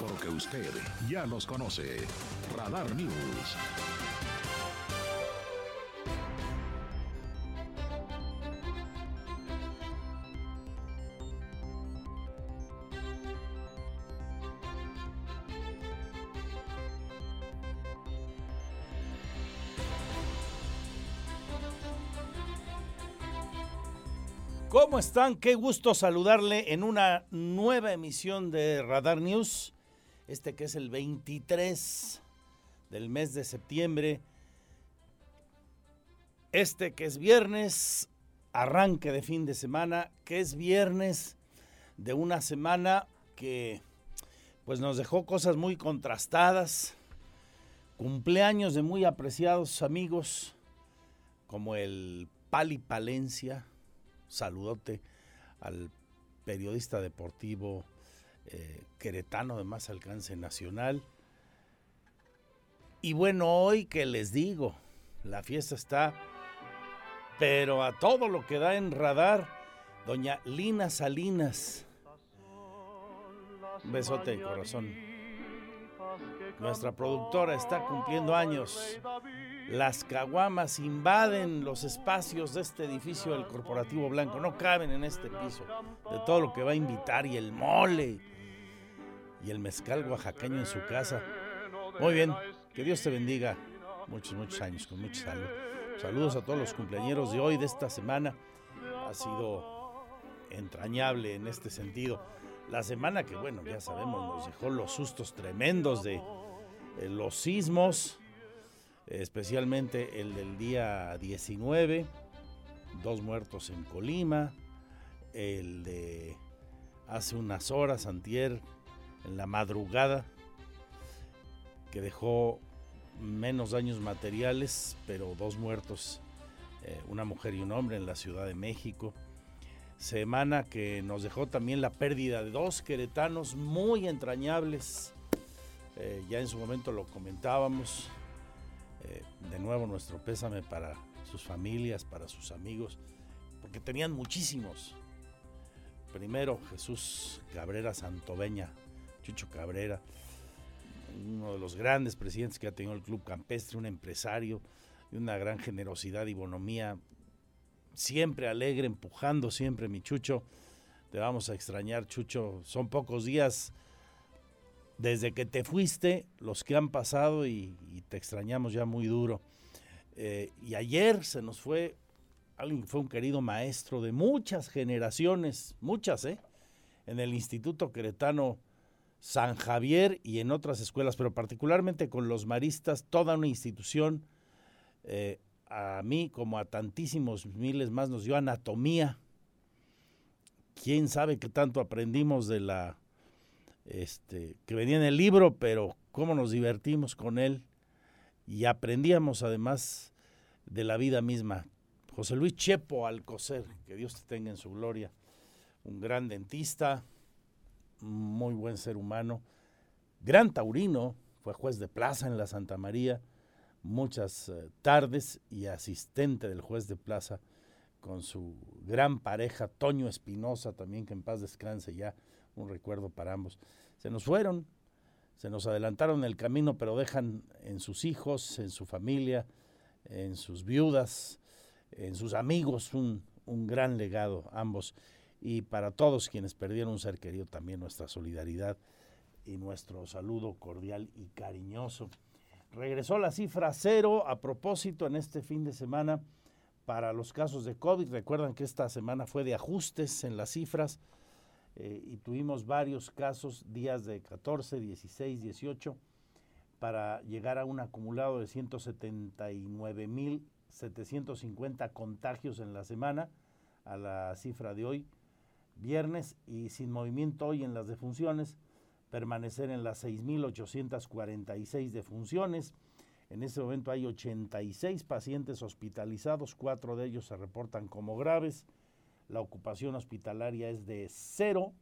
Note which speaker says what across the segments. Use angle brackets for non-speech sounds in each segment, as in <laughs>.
Speaker 1: Porque usted ya los conoce. Radar News.
Speaker 2: ¿Cómo están? Qué gusto saludarle en una nueva emisión de Radar News. Este que es el 23 del mes de septiembre. Este que es viernes, arranque de fin de semana, que es viernes de una semana que pues nos dejó cosas muy contrastadas. Cumpleaños de muy apreciados amigos como el Pali Palencia saludote al periodista deportivo eh, queretano de más alcance nacional. Y bueno, hoy que les digo, la fiesta está, pero a todo lo que da en radar, doña Lina Salinas. Besote, corazón. Nuestra productora está cumpliendo años. Las caguamas invaden los espacios de este edificio del Corporativo Blanco. No caben en este piso. De todo lo que va a invitar y el mole y el mezcal oaxaqueño en su casa. Muy bien, que Dios te bendiga. Muchos, muchos años, con mucha salud. Saludos a todos los cumpleañeros de hoy, de esta semana. Ha sido entrañable en este sentido. La semana que, bueno, ya sabemos, nos dejó los sustos tremendos de eh, los sismos especialmente el del día 19, dos muertos en Colima, el de hace unas horas, antier, en la madrugada, que dejó menos daños materiales, pero dos muertos, eh, una mujer y un hombre en la Ciudad de México. Semana que nos dejó también la pérdida de dos queretanos muy entrañables. Eh, ya en su momento lo comentábamos, de nuevo nuestro pésame para sus familias, para sus amigos, porque tenían muchísimos. Primero Jesús Cabrera Santoveña, Chucho Cabrera, uno de los grandes presidentes que ha tenido el Club Campestre, un empresario de una gran generosidad y bonomía, siempre alegre, empujando siempre mi Chucho. Te vamos a extrañar, Chucho. Son pocos días desde que te fuiste, los que han pasado y, te extrañamos ya muy duro. Eh, y ayer se nos fue alguien que fue un querido maestro de muchas generaciones, muchas, ¿eh? En el Instituto Queretano San Javier y en otras escuelas, pero particularmente con los maristas, toda una institución. Eh, a mí, como a tantísimos miles más, nos dio anatomía. Quién sabe qué tanto aprendimos de la este, que venía en el libro, pero cómo nos divertimos con él y aprendíamos además de la vida misma. José Luis Chepo Alcocer, que Dios te tenga en su gloria, un gran dentista, muy buen ser humano, gran taurino, fue juez de plaza en la Santa María muchas eh, tardes y asistente del juez de plaza con su gran pareja Toño Espinosa, también que en paz descanse ya, un recuerdo para ambos se nos fueron, se nos adelantaron el camino, pero dejan en sus hijos, en su familia, en sus viudas, en sus amigos un, gran legado, ambos. Y para todos quienes perdieron un ser querido, también nuestra solidaridad y nuestro saludo cordial y cariñoso. Regresó la cifra cero a propósito en este fin de semana para los casos de COVID. Recuerdan que esta semana fue de ajustes en las cifras eh, y tuvimos varios casos, días de 14, 16, 18, para llegar a un acumulado de 179.750 contagios en la semana, a la cifra de hoy, viernes, y sin movimiento hoy en las defunciones, permanecer en las 6.846 defunciones. En este momento hay 86 pacientes hospitalizados, cuatro de ellos se reportan como graves. La ocupación hospitalaria es de cero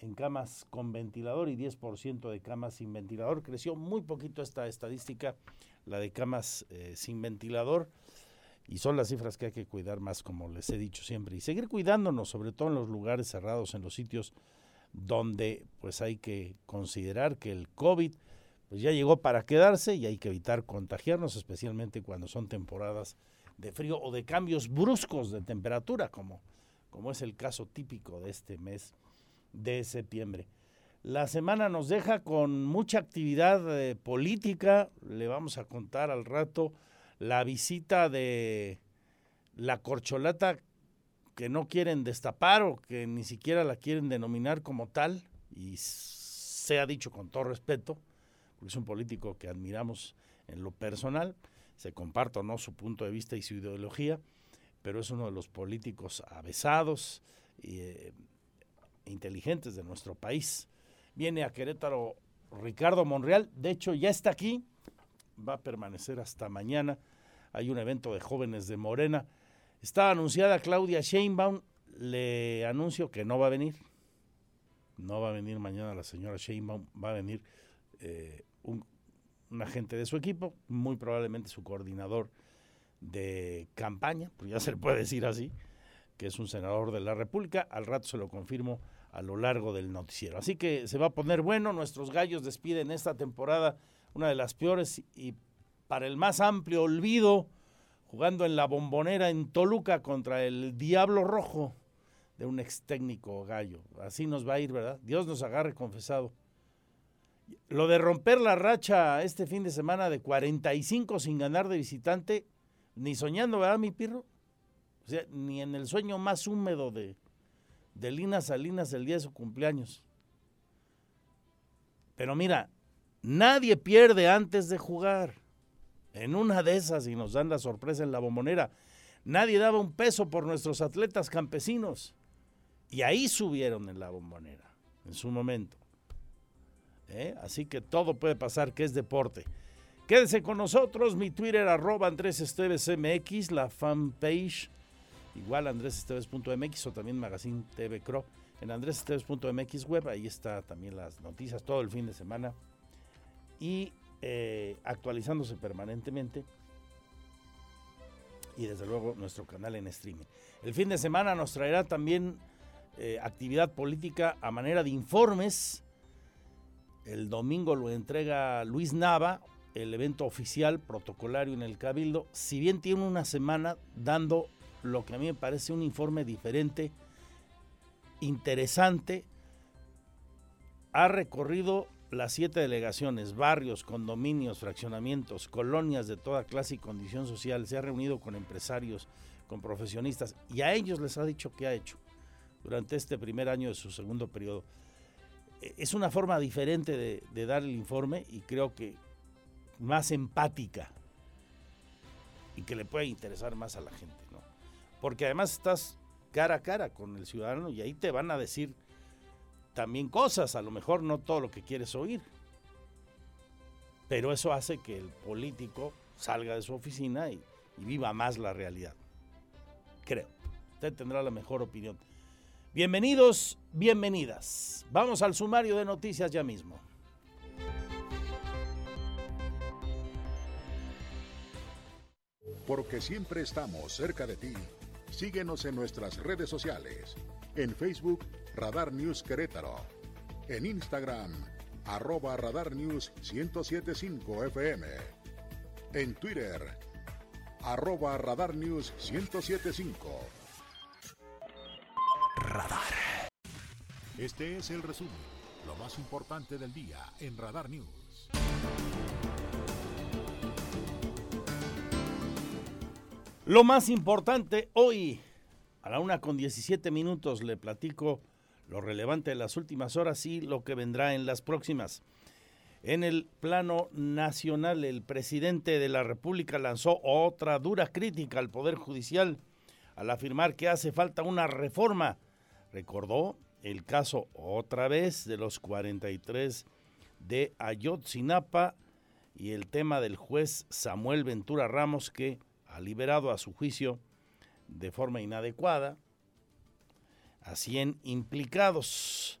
Speaker 2: en camas con ventilador y 10% de camas sin ventilador. Creció muy poquito esta estadística, la de camas eh, sin ventilador, y son las cifras que hay que cuidar más, como les he dicho siempre, y seguir cuidándonos, sobre todo en los lugares cerrados, en los sitios donde pues hay que considerar que el COVID pues ya llegó para quedarse y hay que evitar contagiarnos, especialmente cuando son temporadas de frío o de cambios bruscos de temperatura, como, como es el caso típico de este mes de septiembre. La semana nos deja con mucha actividad eh, política, le vamos a contar al rato la visita de la corcholata que no quieren destapar o que ni siquiera la quieren denominar como tal, y se ha dicho con todo respeto, porque es un político que admiramos en lo personal, se comparto no su punto de vista y su ideología, pero es uno de los políticos avesados e inteligentes de nuestro país. Viene a Querétaro Ricardo Monreal, de hecho ya está aquí, va a permanecer hasta mañana. Hay un evento de jóvenes de Morena Está anunciada Claudia Sheinbaum, le anuncio que no va a venir. No va a venir mañana la señora Sheinbaum, va a venir eh, un, agente de su equipo, muy probablemente su coordinador de campaña, pues ya se le puede decir así, que es un senador de la República. Al rato se lo confirmo a lo largo del noticiero. Así que se va a poner bueno. Nuestros gallos despiden esta temporada una de las peores y para el más amplio olvido jugando en la bombonera en Toluca contra el Diablo Rojo de un ex técnico gallo. Así nos va a ir, ¿verdad? Dios nos agarre confesado. Lo de romper la racha este fin de semana de 45 sin ganar de visitante, ni soñando, ¿verdad, mi pirro? O sea, ni en el sueño más húmedo de, de Lina Salinas el día de su cumpleaños. Pero mira, nadie pierde antes de jugar. En una de esas y nos dan la sorpresa en la bombonera. Nadie daba un peso por nuestros atletas campesinos. Y ahí subieron en la bombonera, en su momento. ¿Eh? Así que todo puede pasar, que es deporte. Quédese con nosotros, mi Twitter arroba Andrés Esteves MX, la fanpage igual andresesteves.mx o también Magazine TV Cro en andresesteves.mx web, ahí está también las noticias todo el fin de semana. Y eh, actualizándose permanentemente y desde luego nuestro canal en streaming. El fin de semana nos traerá también eh, actividad política a manera de informes. El domingo lo entrega Luis Nava, el evento oficial protocolario en el Cabildo, si bien tiene una semana dando lo que a mí me parece un informe diferente, interesante, ha recorrido las siete delegaciones, barrios, condominios, fraccionamientos, colonias de toda clase y condición social, se ha reunido con empresarios, con profesionistas y a ellos les ha dicho qué ha hecho durante este primer año de su segundo periodo. E, es una forma diferente de, dar el informe y creo que más empática y que le puede interesar más a la gente, ¿no? Porque además estás cara a cara con el ciudadano y ahí te van a decir también cosas, a lo mejor no todo lo que quieres oír. Pero eso hace que el político salga de su oficina y, viva más la realidad. Creo. Usted tendrá la mejor opinión. Bienvenidos, bienvenidas. Vamos al sumario de noticias ya mismo.
Speaker 1: Porque siempre estamos cerca de ti. Síguenos en nuestras redes sociales. En Facebook, Radar News Querétaro. En Instagram, arroba Radar News 1075 FM. En Twitter, arroba Radar News 1075. Radar. Este es el resumen, lo más importante del día en Radar News.
Speaker 2: Lo más importante hoy, a la una con 17 minutos, le platico lo relevante de las últimas horas y lo que vendrá en las próximas. En el plano nacional, el presidente de la República lanzó otra dura crítica al Poder Judicial al afirmar que hace falta una reforma. Recordó el caso otra vez de los 43 de Ayotzinapa y el tema del juez Samuel Ventura Ramos que ha liberado a su juicio de forma inadecuada a 100 implicados.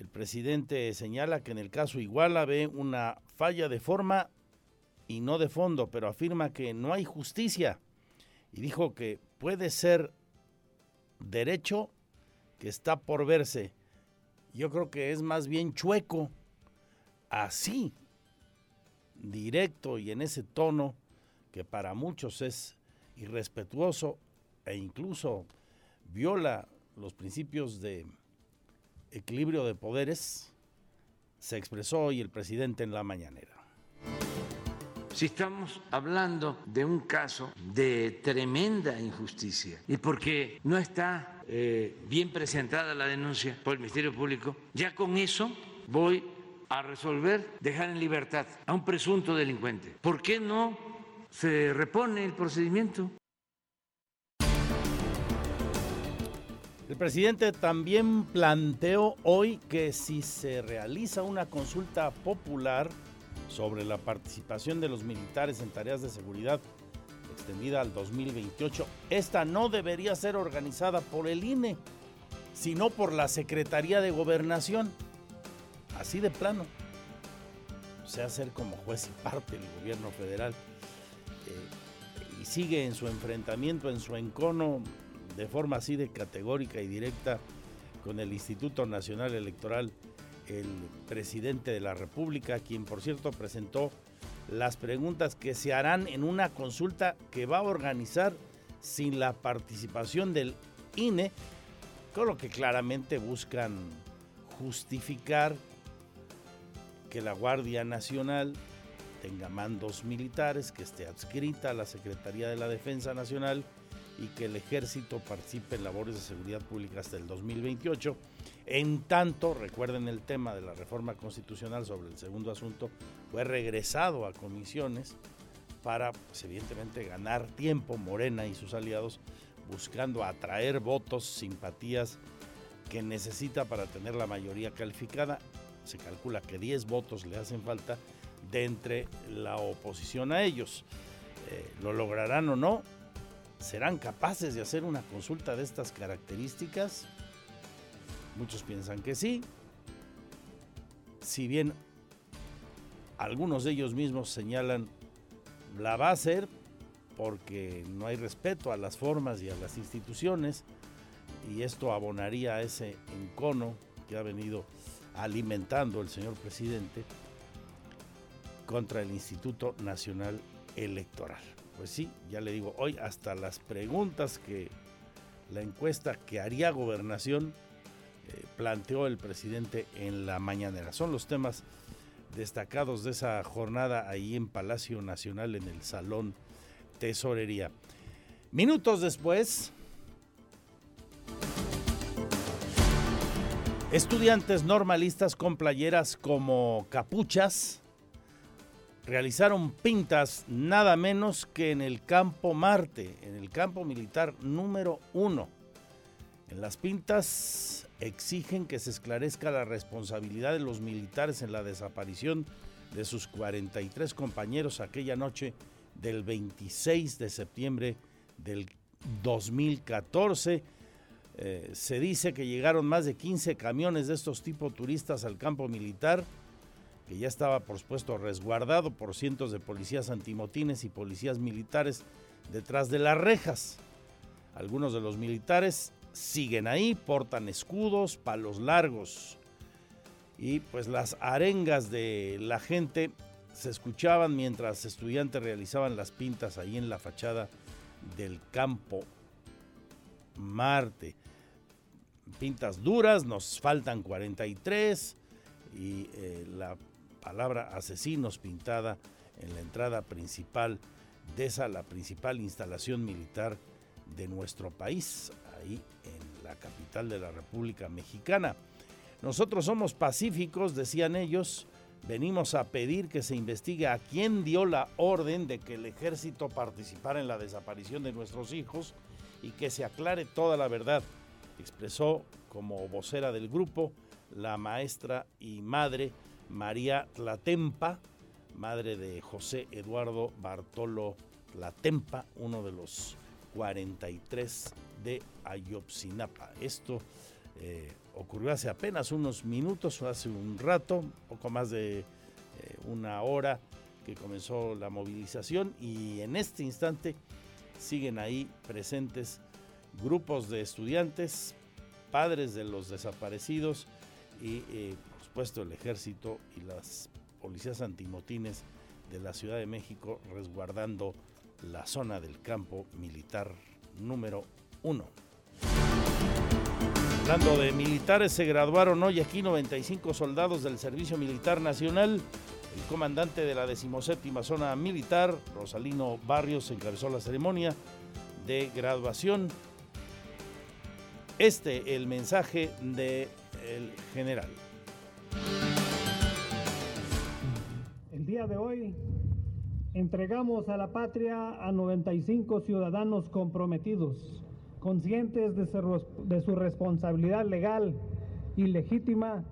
Speaker 2: El presidente señala que en el caso Iguala ve una falla de forma y no de fondo, pero afirma que no hay justicia y dijo que puede ser derecho que está por verse. Yo creo que es más bien chueco, así, directo y en ese tono que para muchos es irrespetuoso e incluso viola los principios de equilibrio de poderes, se expresó hoy el presidente en la mañanera.
Speaker 3: Si estamos hablando de un caso de tremenda injusticia y porque no está eh, bien presentada la denuncia por el Ministerio Público, ya con eso voy a resolver dejar en libertad a un presunto delincuente. ¿Por qué no se repone el procedimiento?
Speaker 2: El presidente también planteó hoy que si se realiza una consulta popular sobre la participación de los militares en tareas de seguridad extendida al 2028, esta no debería ser organizada por el INE, sino por la Secretaría de Gobernación. Así de plano. O sea, ser como juez y parte del gobierno federal. Eh, y sigue en su enfrentamiento, en su encono de forma así de categórica y directa con el Instituto Nacional Electoral, el presidente de la República, quien por cierto presentó las preguntas que se harán en una consulta que va a organizar sin la participación del INE, con lo que claramente buscan justificar que la Guardia Nacional tenga mandos militares, que esté adscrita a la Secretaría de la Defensa Nacional y que el ejército participe en labores de seguridad pública hasta el 2028. En tanto, recuerden el tema de la reforma constitucional sobre el segundo asunto, fue regresado a comisiones para, pues, evidentemente, ganar tiempo Morena y sus aliados buscando atraer votos, simpatías que necesita para tener la mayoría calificada. Se calcula que 10 votos le hacen falta de entre la oposición a ellos. Eh, ¿Lo lograrán o no? ¿Serán capaces de hacer una consulta de estas características? Muchos piensan que sí. Si bien algunos de ellos mismos señalan la va a hacer porque no hay respeto a las formas y a las instituciones y esto abonaría ese encono que ha venido alimentando el señor presidente contra el Instituto Nacional Electoral pues sí, ya le digo, hoy hasta las preguntas que la encuesta que haría gobernación eh, planteó el presidente en la mañanera. Son los temas destacados de esa jornada ahí en Palacio Nacional en el Salón Tesorería. Minutos después, estudiantes normalistas con playeras como capuchas, realizaron pintas nada menos que en el campo Marte, en el campo militar número uno. En las pintas exigen que se esclarezca la responsabilidad de los militares en la desaparición de sus 43 compañeros aquella noche del 26 de septiembre del 2014. Eh, se dice que llegaron más de 15 camiones de estos tipos turistas al campo militar que ya estaba por supuesto resguardado por cientos de policías antimotines y policías militares detrás de las rejas. Algunos de los militares siguen ahí, portan escudos, palos largos. Y pues las arengas de la gente se escuchaban mientras estudiantes realizaban las pintas ahí en la fachada del campo Marte. Pintas duras, nos faltan 43 y eh, la palabra asesinos pintada en la entrada principal de esa, la principal instalación militar de nuestro país, ahí en la capital de la República Mexicana. Nosotros somos pacíficos, decían ellos, venimos a pedir que se investigue a quién dio la orden de que el ejército participara en la desaparición de nuestros hijos y que se aclare toda la verdad. expresó como vocera del grupo la maestra y madre María Tlatempa, madre de José Eduardo Bartolo Tlatempa, uno de los 43 de Ayotzinapa. Esto eh, ocurrió hace apenas unos minutos, hace un rato, poco más de eh, una hora que comenzó la movilización y en este instante siguen ahí presentes grupos de estudiantes, padres de los desaparecidos y eh, por supuesto el ejército y las policías antimotines de la Ciudad de México resguardando la zona del campo militar número uno. Hablando de militares, se graduaron hoy aquí 95 soldados del Servicio Militar Nacional. El comandante de la decimoséptima zona militar, Rosalino Barrios, encabezó la ceremonia de graduación. Este el mensaje del general.
Speaker 4: El día de hoy entregamos a la patria a 95 ciudadanos comprometidos conscientes de su, responsabilidad legal y legítima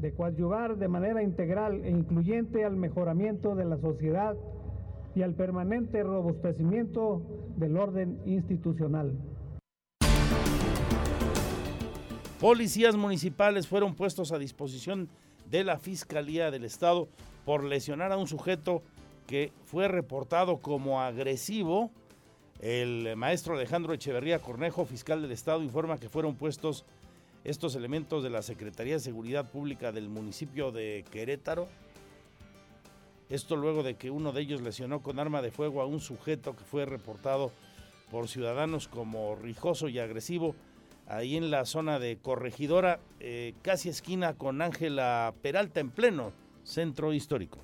Speaker 4: de coadyuvar de manera integral e incluyente al mejoramiento de la sociedad y al permanente robustecimiento del orden institucional.
Speaker 2: Policías municipales fueron puestos a disposición de la Fiscalía del Estado por lesionar a un sujeto que fue reportado como agresivo el maestro Alejandro Echeverría Cornejo, fiscal del Estado, informa que fueron puestos estos elementos de la Secretaría de Seguridad Pública del municipio de Querétaro. Esto luego de que uno de ellos lesionó con arma de fuego a un sujeto que fue reportado por ciudadanos como rijoso y agresivo ahí en la zona de Corregidora, eh, casi esquina con Ángela Peralta en pleno centro histórico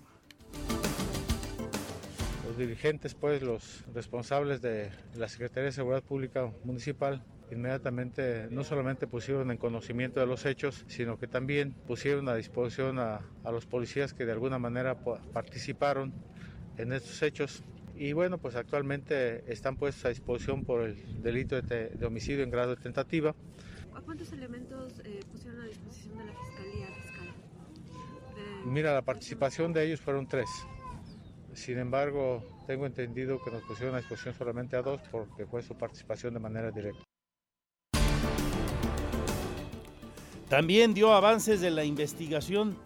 Speaker 5: dirigentes, pues los responsables de la Secretaría de Seguridad Pública Municipal inmediatamente no solamente pusieron en conocimiento de los hechos, sino que también pusieron a disposición a, los policías que de alguna manera participaron en estos hechos. Y bueno, pues actualmente están puestos a disposición por el delito de, homicidio en grado de tentativa.
Speaker 6: ¿A cuántos elementos eh, pusieron a disposición de la Fiscalía Fiscal?
Speaker 5: Mira, la participación de ellos fueron tres. Sin embargo, tengo entendido que nos pusieron a disposición solamente a dos porque fue su participación de manera directa.
Speaker 2: También dio avances de la investigación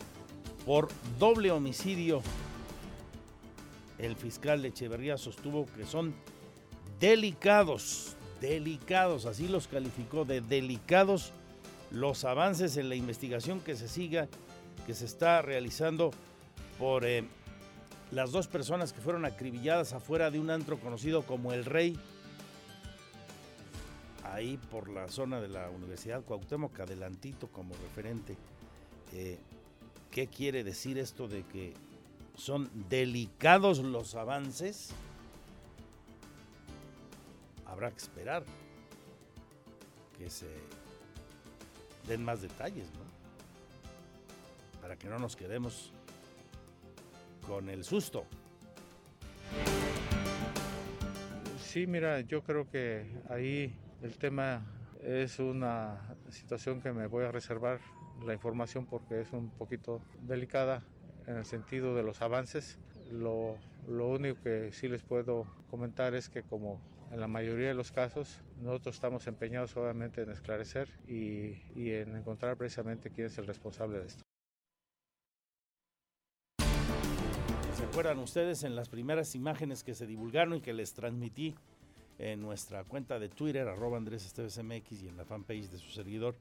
Speaker 2: por doble homicidio. El fiscal Echeverría sostuvo que son delicados, delicados, así los calificó de delicados los avances en la investigación que se siga, que se está realizando por eh, las dos personas que fueron acribilladas afuera de un antro conocido como El Rey, ahí por la zona de la Universidad Cuauhtémoc, adelantito como referente. Eh, ¿Qué quiere decir esto de que son delicados los avances? Habrá que esperar que se den más detalles, ¿no? Para que no nos quedemos con el susto.
Speaker 5: Sí, mira, yo creo que ahí el tema es una situación que me voy a reservar la información porque es un poquito delicada en el sentido de los avances. Lo, único que sí les puedo comentar es que como en la mayoría de los casos, nosotros estamos empeñados obviamente en esclarecer y, en encontrar precisamente quién es el responsable de esto.
Speaker 2: Recuerdan ustedes en las primeras imágenes que se divulgaron y que les transmití en nuestra cuenta de Twitter, arroba Andrés Esteves MX y en la fanpage de su servidor,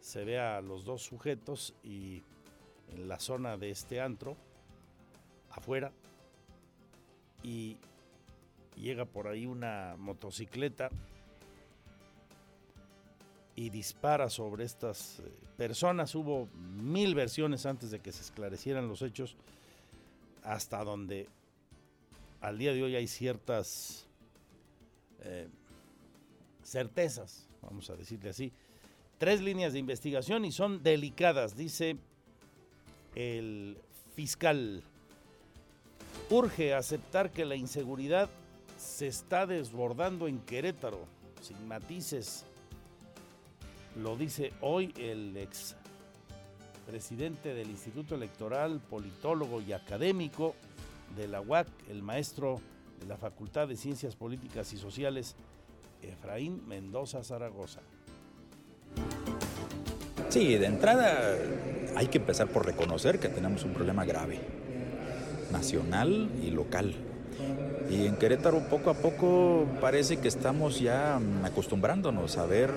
Speaker 2: se ve a los dos sujetos y en la zona de este antro, afuera, y llega por ahí una motocicleta y dispara sobre estas eh, personas. Hubo mil versiones antes de que se esclarecieran los hechos hasta donde al día de hoy hay ciertas eh, certezas, vamos a decirle así. Tres líneas de investigación y son delicadas, dice el fiscal. Urge aceptar que la inseguridad se está desbordando en Querétaro, sin matices. lo dice hoy el ex presidente del Instituto Electoral, politólogo y académico de la UAC, el maestro de la Facultad de Ciencias Políticas y Sociales, Efraín Mendoza Zaragoza.
Speaker 7: Sí, de entrada hay que empezar por reconocer que tenemos un problema grave, nacional y local. Y en Querétaro poco a poco parece que estamos ya acostumbrándonos a ver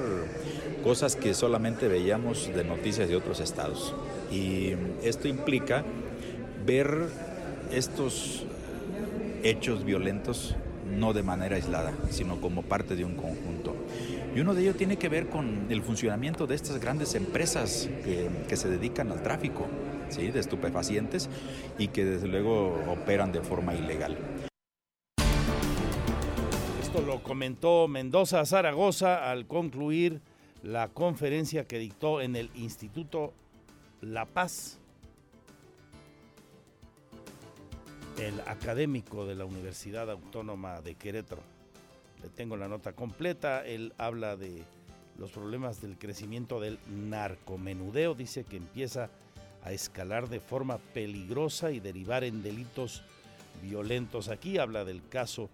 Speaker 7: cosas que solamente veíamos de noticias de otros estados. Y esto implica ver estos hechos violentos no de manera aislada, sino como parte de un conjunto. Y uno de ellos tiene que ver con el funcionamiento de estas grandes empresas que, se dedican al tráfico de estupefacientes y que desde luego operan de forma ilegal.
Speaker 2: Comentó Mendoza Zaragoza al concluir la conferencia que dictó en el Instituto La Paz el académico de la Universidad Autónoma de Querétaro. Le tengo la nota completa. Él habla de los problemas del crecimiento del narcomenudeo. Dice que empieza a escalar de forma peligrosa y derivar en delitos violentos. Aquí habla del caso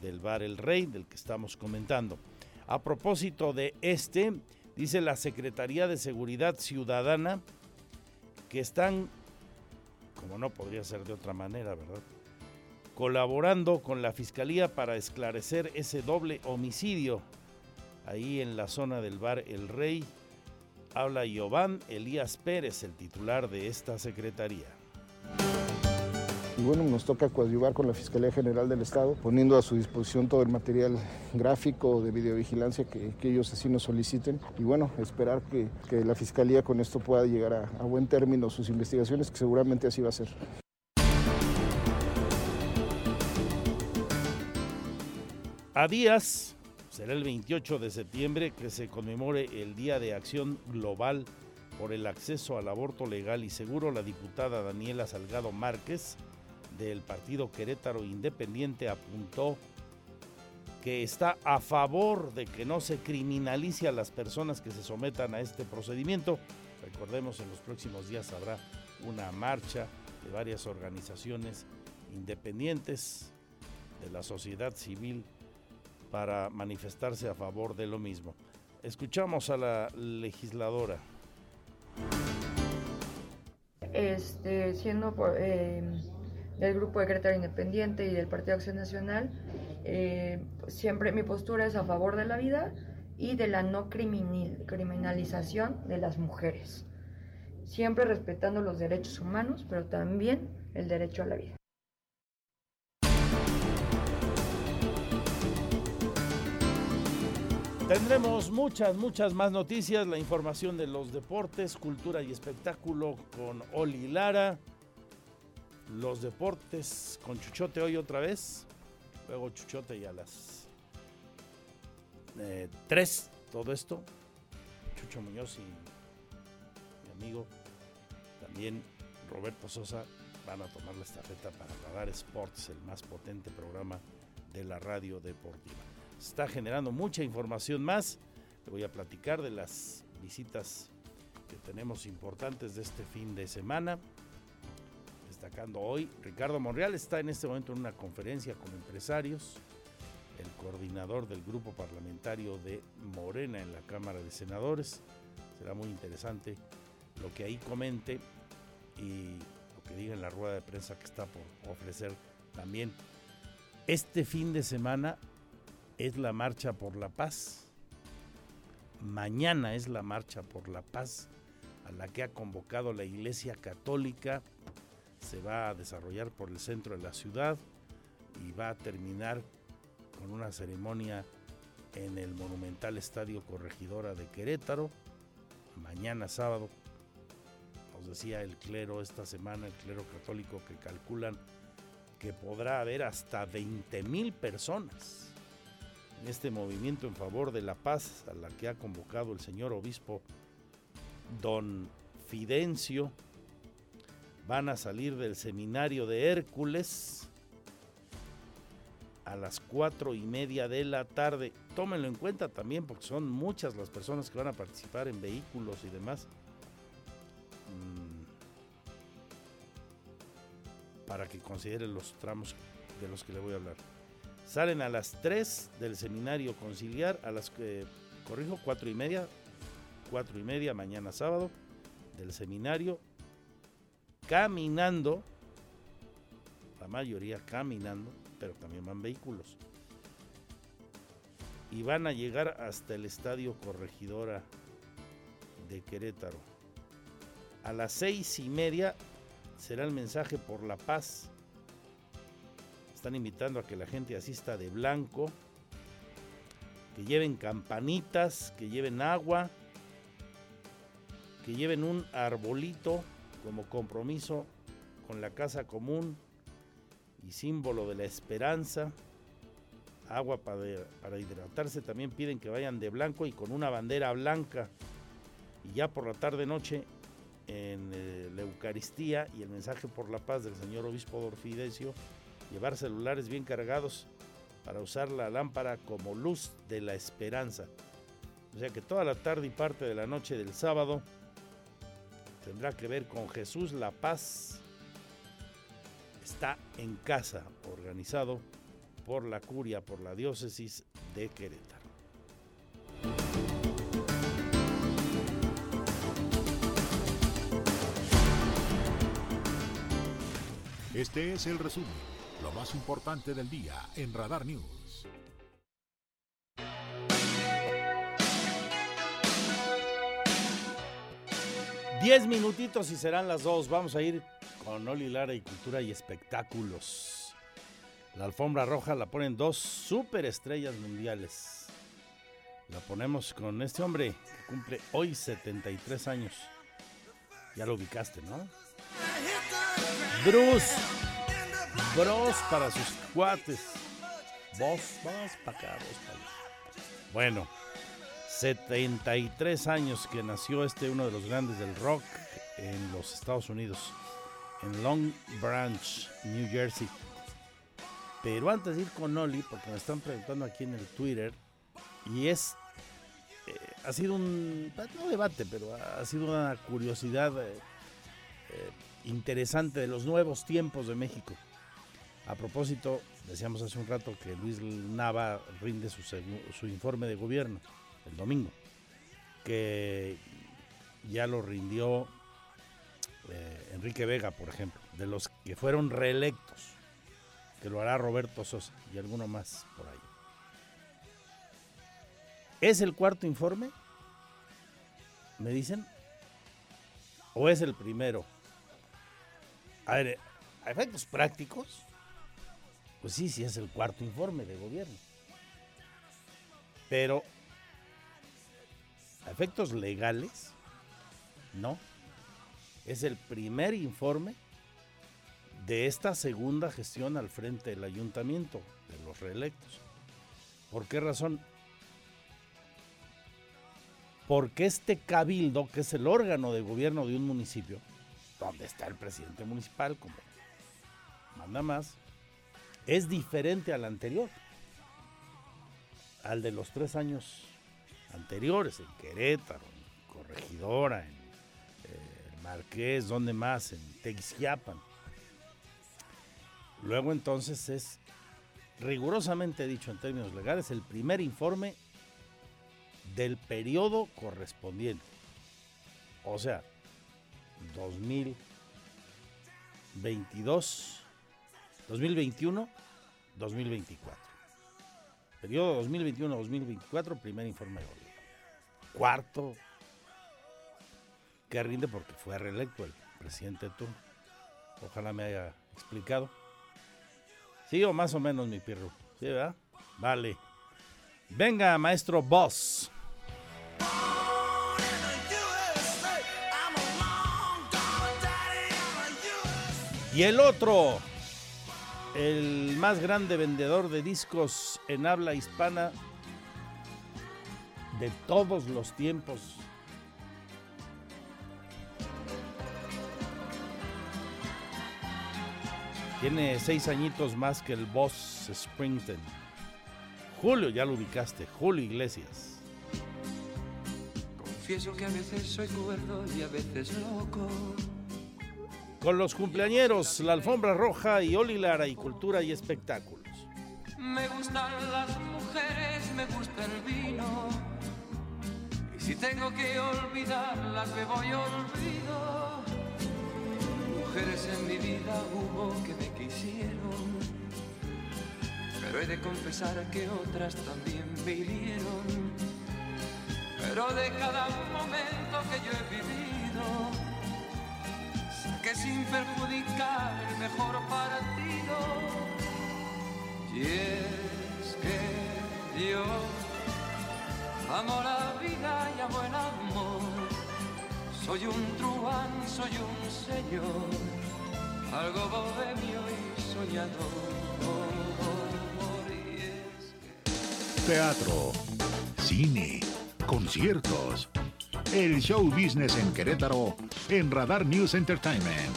Speaker 2: del bar El Rey, del que estamos comentando. A propósito de este, dice la Secretaría de Seguridad Ciudadana que están como no podría ser de otra manera, ¿verdad? Colaborando con la Fiscalía para esclarecer ese doble homicidio ahí en la zona del bar El Rey. Habla Giovanni Elías Pérez, el titular de esta secretaría.
Speaker 8: Y bueno, nos toca coadyuvar con la Fiscalía General del Estado, poniendo a su disposición todo el material gráfico de videovigilancia que, ellos así nos soliciten. Y bueno, esperar que, la Fiscalía con esto pueda llegar a, a buen término sus investigaciones, que seguramente así va a ser.
Speaker 2: A días, será el 28 de septiembre que se conmemore el Día de Acción Global por el acceso al aborto legal y seguro, la diputada Daniela Salgado Márquez del partido Querétaro Independiente apuntó que está a favor de que no se criminalice a las personas que se sometan a este procedimiento. Recordemos, en los próximos días habrá una marcha de varias organizaciones independientes de la sociedad civil para manifestarse a favor de lo mismo. Escuchamos a la legisladora.
Speaker 9: Este, siendo eh, del Grupo de Independiente y del Partido Acción Nacional, eh, siempre mi postura es a favor de la vida y de la no criminalización de las mujeres, siempre respetando los derechos humanos, pero también el derecho a la vida.
Speaker 2: Tendremos muchas, muchas más noticias, la información de los deportes, cultura y espectáculo con Oli Lara los deportes con Chuchote hoy otra vez. Luego Chuchote y a las 3 eh, todo esto. Chucho Muñoz y mi amigo también Roberto Sosa van a tomar la estafeta para Radar Sports, el más potente programa de la radio deportiva. Está generando mucha información más. Le voy a platicar de las visitas que tenemos importantes de este fin de semana destacando hoy. Ricardo Monreal está en este momento en una conferencia con empresarios, el coordinador del grupo parlamentario de Morena en la Cámara de Senadores. Será muy interesante lo que ahí comente y lo que diga en la rueda de prensa que está por ofrecer también. Este fin de semana es la marcha por la paz. Mañana es la marcha por la paz a la que ha convocado la Iglesia Católica se va a desarrollar por el centro de la ciudad y va a terminar con una ceremonia en el monumental Estadio Corregidora de Querétaro. Mañana sábado, nos decía el clero esta semana, el clero católico, que calculan que podrá haber hasta 20 mil personas en este movimiento en favor de la paz a la que ha convocado el señor obispo don Fidencio van a salir del seminario de Hércules a las cuatro y media de la tarde. Tómenlo en cuenta también porque son muchas las personas que van a participar en vehículos y demás. Mm, para que consideren los tramos de los que le voy a hablar. Salen a las 3 del seminario conciliar, a las que, corrijo, cuatro y media, cuatro y media mañana sábado del seminario, caminando, la mayoría caminando, pero también van vehículos. Y van a llegar hasta el estadio Corregidora de Querétaro. A las seis y media será el mensaje por la paz. Están invitando a que la gente asista de blanco, que lleven campanitas, que lleven agua, que lleven un arbolito como compromiso con la casa común y símbolo de la esperanza. Agua para, hidratarse también piden que vayan de blanco y con una bandera blanca. Y ya por la tarde noche en eh, la Eucaristía y el mensaje por la paz del señor obispo Dorfidecio, llevar celulares bien cargados para usar la lámpara como luz de la esperanza. O sea que toda la tarde y parte de la noche del sábado tendrá que ver con Jesús la paz está en casa, organizado por la curia, por la diócesis de Querétaro.
Speaker 1: Este es el resumen, lo más importante del día en Radar News.
Speaker 2: Diez minutitos y serán las dos. Vamos a ir con Oli Lara y Cultura y Espectáculos. La alfombra roja la ponen dos superestrellas mundiales. La ponemos con este hombre que cumple hoy 73 años. Ya lo ubicaste, ¿no? Bruce. Bros para sus cuates. Vos, vos para acá. Bueno, 73 años que nació este uno de los grandes del rock en los Estados Unidos en Long Branch, New Jersey. Pero antes de ir con Oli, porque me están preguntando aquí en el Twitter, y es, eh, ha sido un, no debate, pero ha sido una curiosidad eh, eh, interesante de los nuevos tiempos de México. A propósito, decíamos hace un rato que Luis Nava rinde su, su informe de gobierno el domingo, que ya lo rindió eh, Enrique Vega, por ejemplo, de los que fueron reelectos, que lo hará Roberto Sosa y alguno más por ahí. ¿Es el cuarto informe? ¿Me dicen? ¿O es el primero? A ver, a efectos prácticos, pues sí, sí es el cuarto informe de gobierno. Pero a efectos legales, no es el primer informe de esta segunda gestión al frente del ayuntamiento, de los reelectos. ¿Por qué razón? Porque este cabildo, que es el órgano de gobierno de un municipio, donde está el presidente municipal, como manda más, es diferente al anterior, al de los tres años anteriores, en Querétaro, en Corregidora, en Marqués, ¿dónde más? En Teguisquiapan. Luego entonces es rigurosamente dicho en términos legales el primer informe del periodo correspondiente. O sea, 2022, 2021, 2024. Periodo 2021-2024, primer informe de gobierno. Cuarto que rinde porque fue reelecto el presidente turno. Ojalá me haya explicado. Sí, o más o menos, mi perro. Sí, ¿verdad? Vale. Venga, maestro Boss. Y el otro, el más grande vendedor de discos en habla hispana de todos los tiempos, Tiene seis añitos más que el boss Springton. Julio, ya lo ubicaste, Julio Iglesias.
Speaker 10: Confieso que a veces soy cuerdo y a veces loco.
Speaker 2: Con los cumpleañeros, la alfombra roja y Oli Lara y cultura y espectáculos.
Speaker 10: Me gustan las mujeres, me gusta el vino. Y si tengo que olvidarlas, me voy olvido. Mujeres en mi vida hubo que me quisieron. Pero he de confesar que otras también me hirieron. Pero de cada momento que yo he vivido que sin perjudicar el mejor partido. Y es que yo amo la vida y amo el amor. Soy un truán, soy un señor, algo bohemio y soñador.
Speaker 1: Teatro, cine, conciertos el show business en Querétaro en Radar News Entertainment.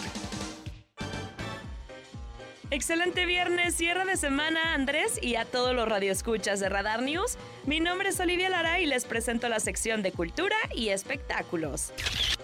Speaker 11: Excelente viernes, cierre de semana Andrés y a todos los radioescuchas de Radar News. Mi nombre es Olivia Lara y les presento la sección de cultura y espectáculos.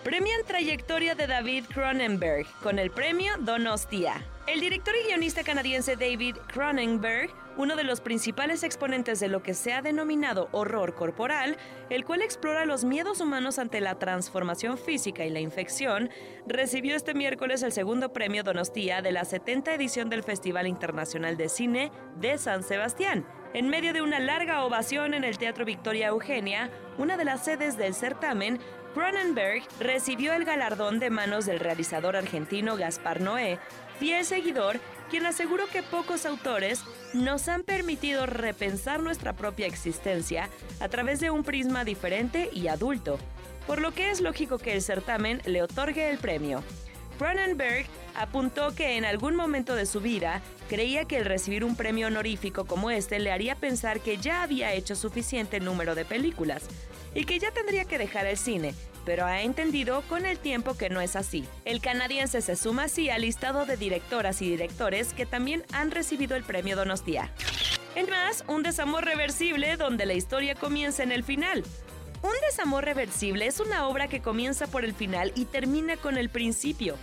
Speaker 11: Premian trayectoria de David Cronenberg con el premio Donostia. El director y guionista canadiense David Cronenberg, uno de los principales exponentes de lo que se ha denominado horror corporal, el cual explora los miedos humanos ante la transformación física y la infección, recibió este miércoles el segundo premio Donostia de la 70 edición del Festival Internacional de Cine de San Sebastián. En medio de una larga ovación en el Teatro Victoria Eugenia, una de las sedes del certamen, Cronenberg recibió el galardón de manos del realizador argentino Gaspar Noé, fiel seguidor, quien aseguró que pocos autores nos han permitido repensar nuestra propia existencia a través de un prisma diferente y adulto, por lo que es lógico que el certamen le otorgue el premio. Cronenberg apuntó que en algún momento de su vida creía que el recibir un premio honorífico como este le haría pensar que ya había hecho suficiente número de películas y que ya tendría que dejar el cine, pero ha entendido con el tiempo que no es así. El canadiense se suma así al listado de directoras y directores que también han recibido el premio Donostia. En más, un desamor reversible donde la historia comienza en el final. Un desamor reversible es una obra que comienza por el final y termina con el principio.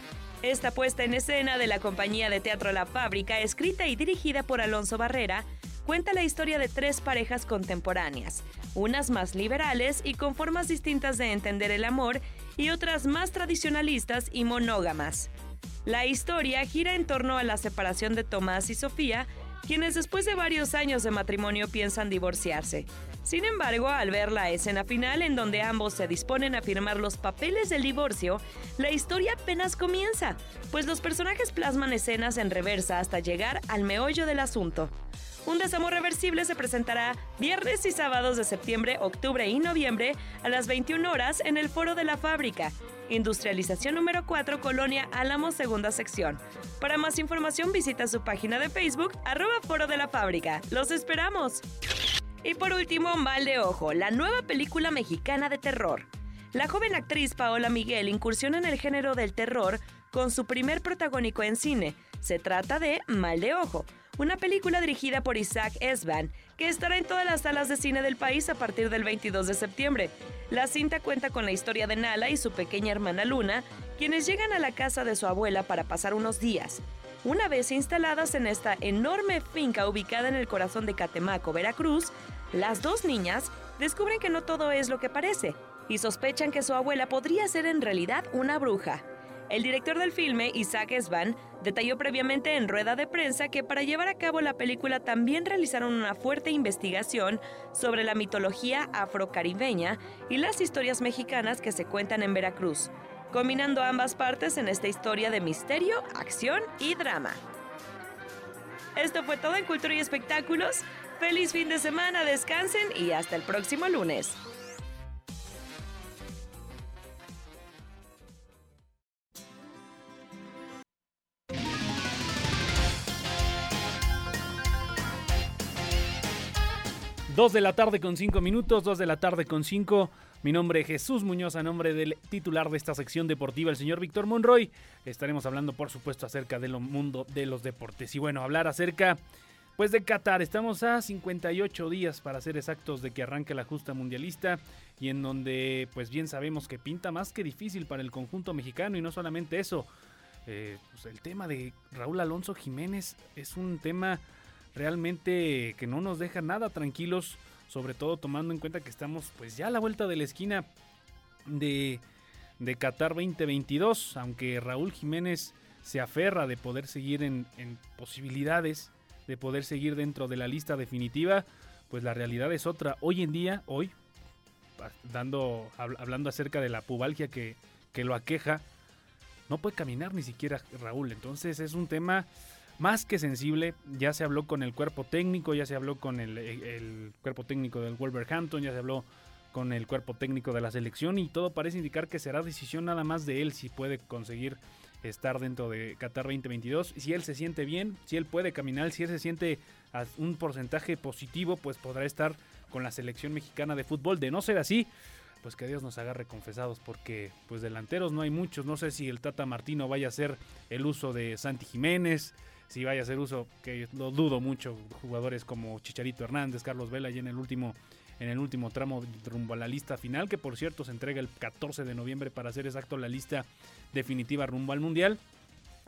Speaker 11: Esta puesta en escena de la compañía de teatro La Fábrica, escrita y dirigida por Alonso Barrera, cuenta la historia de tres parejas contemporáneas, unas más liberales y con formas distintas de entender el amor y otras más tradicionalistas y monógamas. La historia gira en torno a la separación de Tomás y Sofía, quienes después de varios años de matrimonio piensan divorciarse. Sin embargo, al ver la escena final en donde ambos se disponen a firmar los papeles del divorcio, la historia apenas comienza, pues los personajes plasman escenas en reversa hasta llegar al meollo del asunto. Un desamor reversible se presentará viernes y sábados de septiembre, octubre y noviembre a las 21 horas en el Foro de la Fábrica. Industrialización número 4, Colonia Álamo, segunda sección. Para más información visita su página de Facebook, arroba Foro de la Fábrica. ¡Los esperamos! Y por último, Mal de Ojo, la nueva película mexicana de terror. La joven actriz Paola Miguel incursiona en el género del terror con su primer protagónico en cine. Se trata de Mal de Ojo, una película dirigida por Isaac Esban, que estará en todas las salas de cine del país a partir del 22 de septiembre. La cinta cuenta con la historia de Nala y su pequeña hermana Luna, quienes llegan a la casa de su abuela para pasar unos días. Una vez instaladas en esta enorme finca ubicada en el corazón de Catemaco, Veracruz, las dos niñas descubren que no todo es lo que parece y sospechan que su abuela podría ser en realidad una bruja. El director del filme, Isaac Esban, detalló previamente en rueda de prensa que para llevar a cabo la película también realizaron una fuerte investigación sobre la mitología afrocaribeña y las historias mexicanas que se cuentan en Veracruz, combinando ambas partes en esta historia de misterio, acción y drama. Esto fue todo en Cultura y Espectáculos. Feliz fin de semana, descansen y hasta el próximo lunes.
Speaker 12: Dos de la tarde con cinco minutos, dos de la tarde con cinco. Mi nombre es Jesús Muñoz, a nombre del titular de esta sección deportiva, el señor Víctor Monroy. Estaremos hablando, por supuesto, acerca del mundo de los deportes. Y bueno, hablar acerca, pues, de Qatar. Estamos a 58 días, para ser exactos, de que arranque la justa mundialista y en donde, pues, bien sabemos que pinta más que difícil para el conjunto mexicano y no solamente eso. Eh, pues, el tema de Raúl Alonso Jiménez es un tema realmente que no nos deja nada tranquilos, sobre todo tomando en cuenta que estamos pues ya a la vuelta de la esquina de, de Qatar 2022, aunque Raúl Jiménez se aferra de poder seguir en, posibilidades, de poder seguir dentro de la lista definitiva, pues la realidad es otra. Hoy en día, hoy, dando, hablando acerca de la pubalgia que, que lo aqueja, no puede caminar ni siquiera Raúl. Entonces es un tema más que sensible. Ya se habló con el cuerpo técnico, ya se habló con el, cuerpo técnico del Wolverhampton, ya se habló con el cuerpo técnico de la selección y todo parece indicar que será decisión nada más de él si puede conseguir estar dentro de Qatar 2022. Si él se siente bien, si él puede caminar, si él se siente a un porcentaje positivo, pues podrá estar con la selección mexicana de fútbol. De no ser así, pues que Dios nos agarre confesados porque pues delanteros no hay muchos. No sé si el Tata Martino vaya a hacer el uso de Santi Jiménez, si vaya a hacer uso, que lo dudo mucho, jugadores como Chicharito Hernández, Carlos Vela y en el último en el último tramo rumbo a la lista final, que por cierto se entrega el 14 de noviembre para hacer exacto la lista definitiva rumbo al Mundial,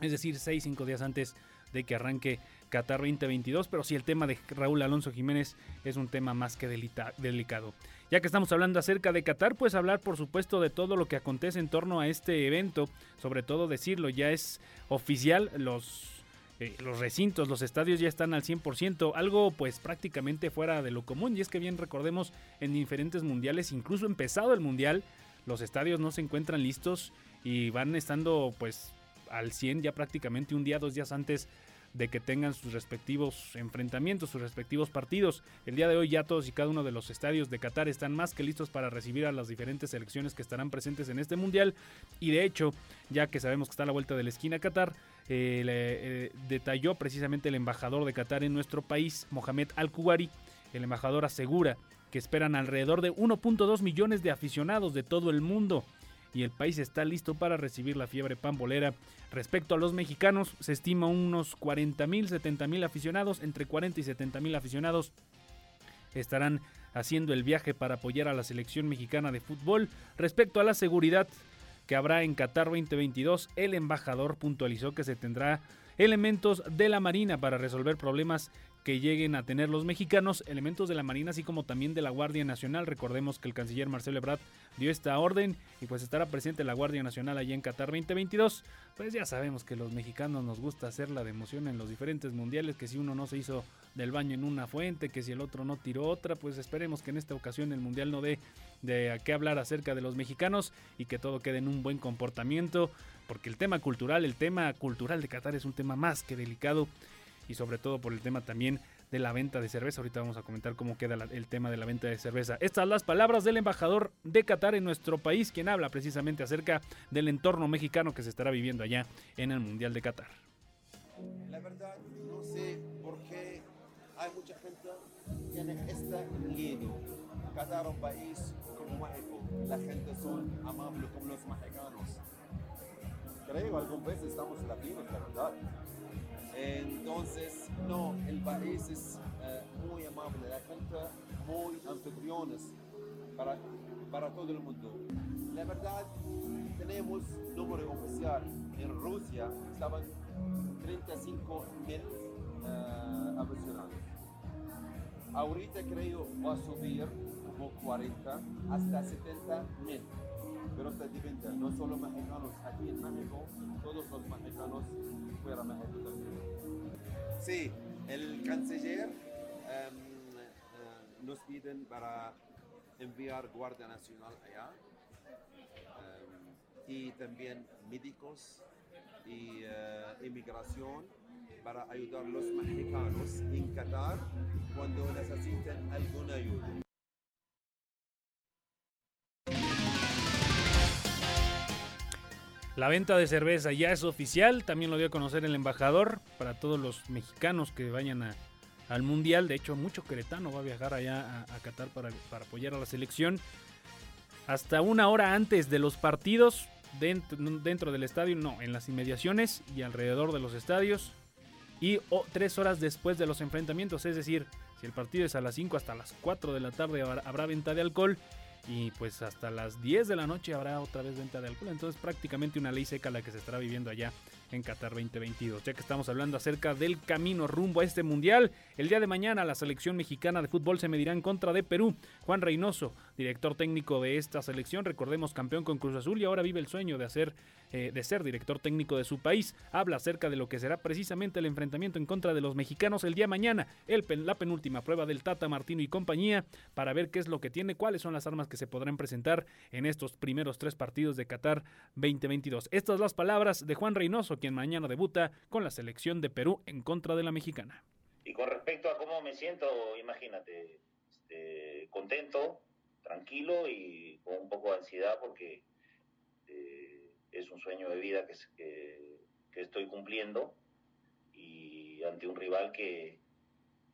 Speaker 12: es decir, 6-5 días antes de que arranque Qatar 2022, pero sí el tema de Raúl Alonso Jiménez es un tema más que delicado. Ya que estamos hablando acerca de Qatar, pues hablar por supuesto de todo lo que acontece en torno a este evento, sobre todo decirlo, ya es oficial los eh, los recintos, los estadios ya están al 100%, algo pues prácticamente fuera de lo común. Y es que bien recordemos en diferentes mundiales, incluso empezado el mundial, los estadios no se encuentran listos y van estando pues al 100 ya prácticamente un día, dos días antes de que tengan sus respectivos enfrentamientos, sus respectivos partidos. El día de hoy ya todos y cada uno de los estadios de Qatar están más que listos para recibir a las diferentes selecciones que estarán presentes en este mundial. Y de hecho, ya que sabemos que está a la vuelta de la esquina Qatar, eh, eh, detalló precisamente el embajador de Qatar en nuestro país, Mohamed Al-Kuwari, el embajador asegura que esperan alrededor de 1.2 millones de aficionados de todo el mundo y el país está listo para recibir la fiebre pambolera. Respecto a los mexicanos, se estima unos 40 mil, 70 mil aficionados, entre 40 y 70 mil aficionados estarán haciendo el viaje para apoyar a la selección mexicana de fútbol. Respecto a la seguridad que habrá en Qatar 2022, el embajador puntualizó que se tendrá elementos de la Marina para resolver problemas que lleguen a tener los mexicanos, elementos de la Marina, así como también de la Guardia Nacional. Recordemos que el canciller Marcelo Ebrard dio esta orden y pues estará presente la Guardia Nacional allí en Qatar 2022. Pues ya sabemos que los mexicanos nos gusta hacer la de emoción en los diferentes mundiales, que si uno no se hizo del baño en una fuente, que si el otro no tiró otra, pues esperemos que en esta ocasión el mundial no dé de a qué hablar acerca de los mexicanos y que todo quede en un buen comportamiento, porque el tema cultural, el tema cultural de Qatar es un tema más que delicado y sobre todo por el tema también de la venta de cerveza. Ahorita vamos a comentar cómo queda el tema de la venta de cerveza. Estas las palabras del embajador de Qatar en nuestro país, quien habla precisamente acerca del entorno mexicano que se estará viviendo allá en el Mundial de Qatar.
Speaker 13: La verdad, no sé por qué hay mucha gente que tiene esta miedo. Qatar un país como México. La gente son amables como los mexicanos. Creo algún vez estamos latinos, la verdad. Entonces, no, el país es eh, muy amable, la gente muy anfitriones para, para todo el mundo. La verdad, tenemos número oficial. En Rusia estaban 35 mil uh, aficionados. Ahorita creo va a subir como 40 hasta 70 mil. Pero está depende, no solo mexicanos aquí en México, todos los mexicanos fuera de México también. Sí, el canciller um, uh, nos piden para enviar Guardia Nacional allá um, y también médicos y uh, inmigración para ayudar a los mexicanos en Qatar cuando necesiten alguna ayuda.
Speaker 12: La venta de cerveza ya es oficial, también lo dio a conocer el embajador para todos los mexicanos que vayan a al Mundial. De hecho, mucho queretano va a viajar allá a, Qatar para, apoyar a la selección. Hasta una hora antes de los partidos, dentro, del estadio, no, en las inmediaciones y alrededor de los estadios. Y tres horas después de los enfrentamientos, es decir, si el partido es a las 5 hasta las 4 de la tarde habrá venta de alcohol y pues hasta las 10 de la noche habrá otra vez venta de alcohol. Entonces prácticamente una ley seca la que se estará viviendo allá en Qatar 2022. Ya que estamos hablando acerca del camino rumbo a este mundial, el día de mañana la selección mexicana de fútbol se medirá en contra de Perú. Juan Reynoso, director técnico de esta selección, recordemos campeón con Cruz Azul y ahora vive el sueño de hacer eh, de ser director técnico de su país. Habla acerca de lo que será precisamente el enfrentamiento en contra de los mexicanos el día de mañana, el, la penúltima prueba del Tata Martino y compañía, para ver qué es lo que tiene, cuáles son las armas que se podrán presentar en estos primeros tres partidos de Qatar 2022. Estas las palabras de Juan Reynoso, quien mañana debuta con la selección de Perú en contra de la mexicana.
Speaker 14: Y con respecto a cómo me siento, imagínate, este, contento, tranquilo y con un poco de ansiedad porque es un sueño de vida que, estoy cumpliendo y ante un rival que,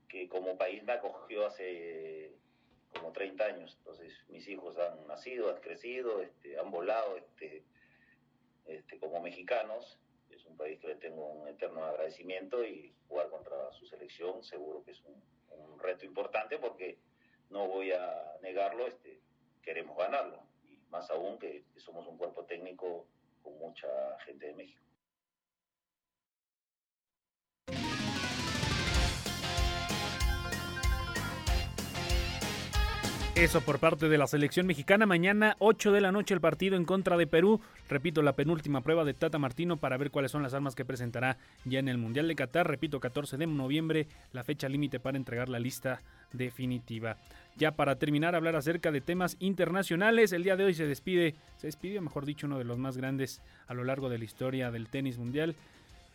Speaker 14: que como país me acogió hace como 30 años. Entonces mis hijos han nacido, han crecido, este, han volado este, como mexicanos. Un país que le tengo un eterno agradecimiento y jugar contra su selección seguro que es un, un reto importante porque no voy a negarlo, este, queremos ganarlo. Y más aún que somos un cuerpo técnico con mucha gente de México.
Speaker 12: Eso por parte de la selección mexicana. Mañana 8 de la noche el partido en contra de Perú. Repito, la penúltima prueba de Tata Martino para ver cuáles son las armas que presentará ya en el Mundial de Qatar. Repito, 14 de noviembre, la fecha límite para entregar la lista definitiva. Ya para terminar, hablar acerca de temas internacionales. El día de hoy se despide, se despidió, mejor dicho, uno de los más grandes a lo largo de la historia del tenis mundial.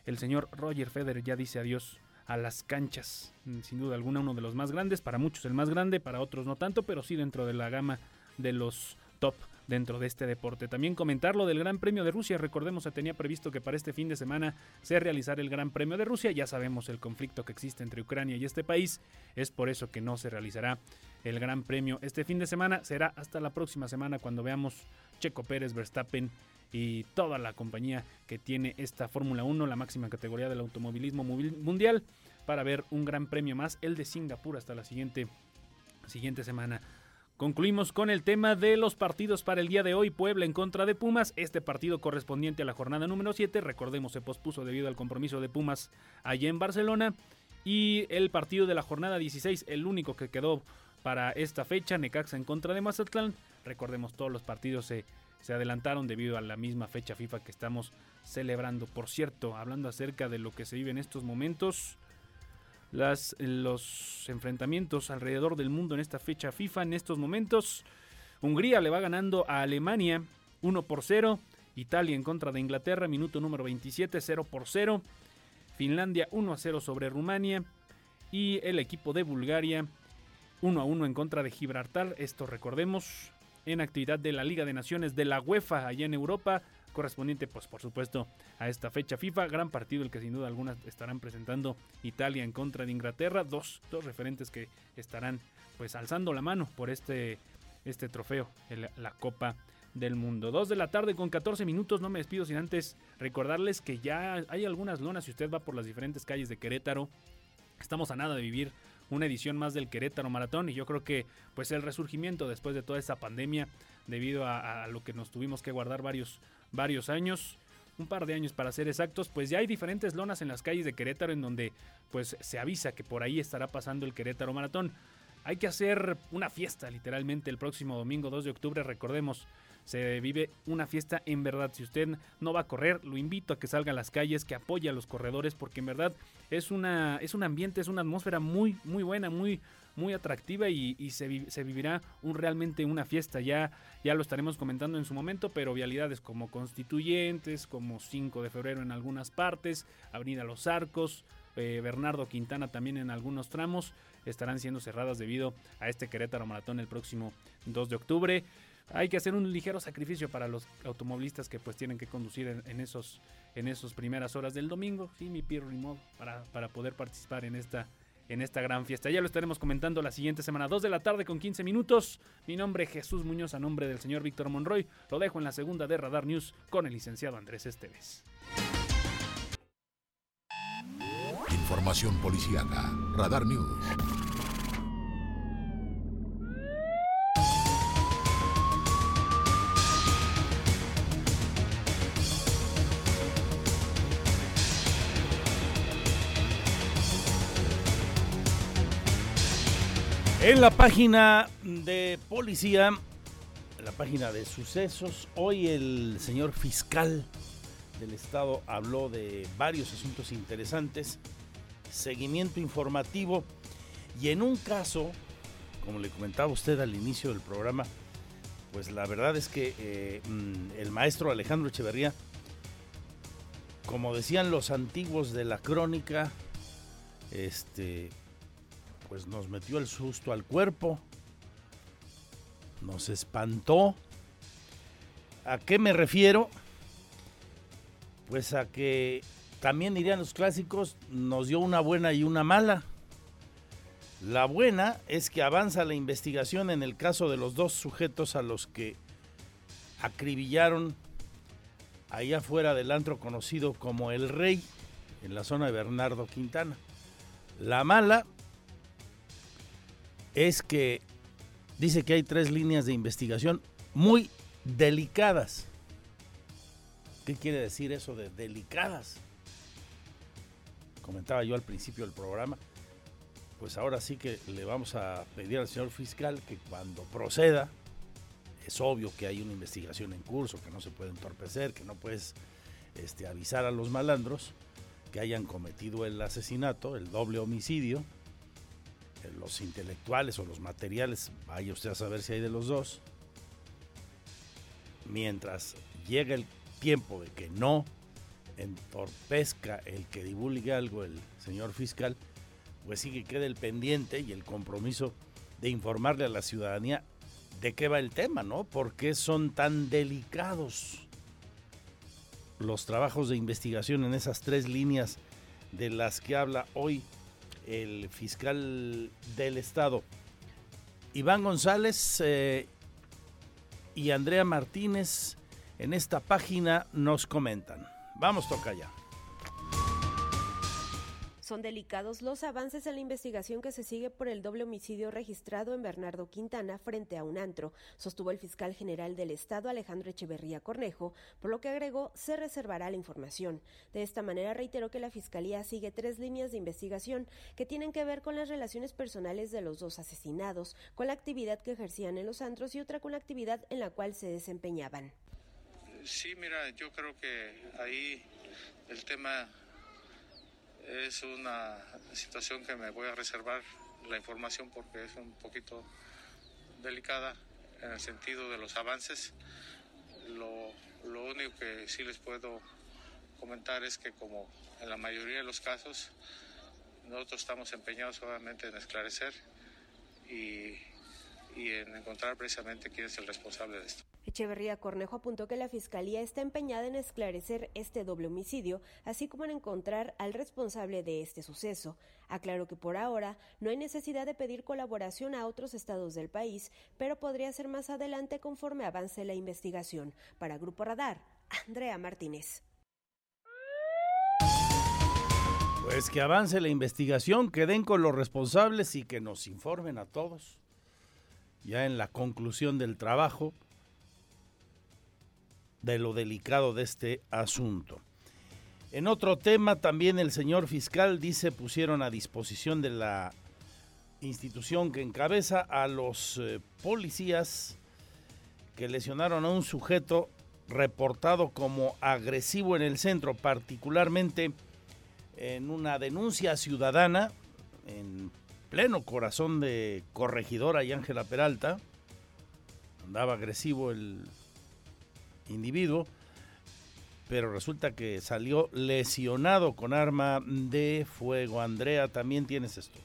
Speaker 12: El señor Roger Federer ya dice adiós a las canchas. Mm, sin duda alguna uno de los más grandes, para muchos el más grande, para otros no tanto, pero sí dentro de la gama de los top dentro de este deporte. También comentar lo del Gran Premio de Rusia. Recordemos, se tenía previsto que para este fin de semana se realizara el Gran Premio de Rusia. Ya sabemos el conflicto que existe entre Ucrania y este país. Es por eso que no se realizará el Gran Premio este fin de semana. Será hasta la próxima semana cuando veamos Checo Pérez, Verstappen y toda la compañía que tiene esta Fórmula 1, la máxima categoría del automovilismo mundial, para ver un gran premio más, el de Singapur, hasta la siguiente, siguiente semana. Concluimos con el tema de los partidos para el día de hoy. Puebla en contra de Pumas. Este partido correspondiente a la jornada número 7, recordemos, se pospuso debido al compromiso de Pumas allá en Barcelona. Y el partido de la jornada 16, el único que quedó para esta fecha, Necaxa en contra de Mazatlán. Recordemos, todos los partidos se se adelantaron debido a la misma fecha FIFA que estamos celebrando. Por cierto, hablando acerca de lo que se vive en estos momentos, las, los enfrentamientos alrededor del mundo en esta fecha FIFA, en estos momentos, Hungría le va ganando a Alemania 1 por 0, Italia en contra de Inglaterra, minuto número 27, 0 por 0, Finlandia 1 a 0 sobre Rumania y el equipo de Bulgaria 1 a 1 en contra de Gibraltar. Esto recordemos, en actividad de la Liga de Naciones de la UEFA allá en Europa, correspondiente pues por supuesto a esta fecha FIFA, gran partido el que sin duda alguna estarán presentando Italia en contra de Inglaterra, dos, dos referentes que estarán pues alzando la mano por este, este trofeo, la Copa del Mundo. Dos de la tarde con 14 minutos, no me despido sin antes recordarles que ya hay algunas lonas si usted va por las diferentes calles de Querétaro, estamos a nada de vivir una edición más del Querétaro Maratón y yo creo que pues el resurgimiento después de toda esta pandemia debido a, lo que nos tuvimos que guardar varios, varios años un par de años para ser exactos, pues ya hay diferentes lonas en las calles de Querétaro en donde pues se avisa que por ahí estará pasando el Querétaro Maratón. Hay que hacer una fiesta literalmente el próximo domingo 2 de octubre, recordemos, se vive una fiesta en verdad. Si usted no va a correr, lo invito a que salga a las calles, que apoye a los corredores, porque en verdad es, una, es un ambiente, es una atmósfera muy, muy buena, muy, muy atractiva y, se, se, vivirá un, realmente una fiesta. Ya, ya lo estaremos comentando en su momento, pero vialidades como Constituyentes, como 5 de febrero en algunas partes, Avenida Los Arcos, eh, Bernardo Quintana también en algunos tramos estarán siendo cerradas debido a este Querétaro Maratón el próximo 2 de octubre hay que hacer un ligero sacrificio para los automovilistas que pues tienen que conducir en, esos en esas primeras horas del domingo, sí, mi pirro modo, para, para poder participar en esta en esta gran fiesta. Ya lo estaremos comentando la siguiente semana, 2 de la tarde con 15 minutos. Mi nombre es Jesús Muñoz, a nombre del señor Víctor Monroy. Lo dejo en la segunda de Radar News con el licenciado Andrés Esteves.
Speaker 1: Información policíaca. Radar News.
Speaker 2: En la página de policía, la página de sucesos, hoy el señor fiscal del estado habló de varios asuntos interesantes, seguimiento informativo y en un caso, como le comentaba usted al inicio del programa, pues la verdad es que eh, mm, el maestro Alejandro Echeverría, como decían los antiguos de la crónica, este, pues nos metió el susto al cuerpo, nos espantó. ¿A qué me refiero? Pues a que también dirían los clásicos, nos dio una buena y una mala. La buena es que avanza la investigación en el caso de los dos sujetos a los que acribillaron allá afuera del antro conocido como El Rey, en la zona de Bernardo Quintana. La mala es que dice que hay tres líneas de investigación muy delicadas. ¿Qué quiere decir eso de delicadas? Comentaba yo al principio del programa, pues ahora sí que le vamos a pedir al señor fiscal que cuando proceda, es obvio que hay una investigación en curso, que no se puede entorpecer, que no puedes este, avisar a los malandros que hayan cometido el asesinato, el doble homicidio, los intelectuales o los materiales, vaya usted a saber si hay de los dos, mientras llega el tiempo de que no entorpezca el que divulgue algo el señor fiscal, pues sí que queda el pendiente y el compromiso de informarle a la ciudadanía de qué va el tema, ¿no? ¿Por qué son tan delicados los trabajos de investigación en esas tres líneas de las que habla hoy el fiscal del estado. Iván González eh, y Andrea Martínez en esta página nos comentan. Vamos, toca ya.
Speaker 15: Son delicados los avances en la investigación que se sigue por el doble homicidio registrado en Bernardo Quintana frente a un antro, sostuvo el fiscal general del Estado Alejandro Echeverría Cornejo, por lo que agregó se reservará la información. De esta manera reiteró que la Fiscalía sigue tres líneas de investigación que tienen que ver con las relaciones personales de los dos asesinados, con la actividad que ejercían en los antros y otra con la actividad en la cual se desempeñaban.
Speaker 5: Sí, mira, yo creo que ahí el tema es una situación que me voy a reservar la información porque es un poquito delicada en el sentido de los avances. Lo, lo único que sí les puedo comentar es que como en la mayoría de los casos, nosotros estamos empeñados obviamente en esclarecer y, y en encontrar precisamente quién es el responsable de esto.
Speaker 15: Echeverría Cornejo apuntó que la Fiscalía está empeñada en esclarecer este doble homicidio, así como en encontrar al responsable de este suceso. Aclaró que por ahora no hay necesidad de pedir colaboración a otros estados del país, pero podría ser más adelante conforme avance la investigación. Para Grupo Radar, Andrea Martínez.
Speaker 2: Pues que avance la investigación, que den con los responsables y que nos informen a todos. Ya en la conclusión del trabajo, de lo delicado de este asunto. En otro tema, también el señor fiscal dice pusieron a disposición de la institución que encabeza a los eh, policías que lesionaron a un sujeto reportado como agresivo en el centro, particularmente en una denuncia ciudadana en pleno corazón de corregidora y Ángela Peralta. Andaba agresivo el individuo, pero resulta que salió lesionado con arma de fuego. Andrea, también tienes esto.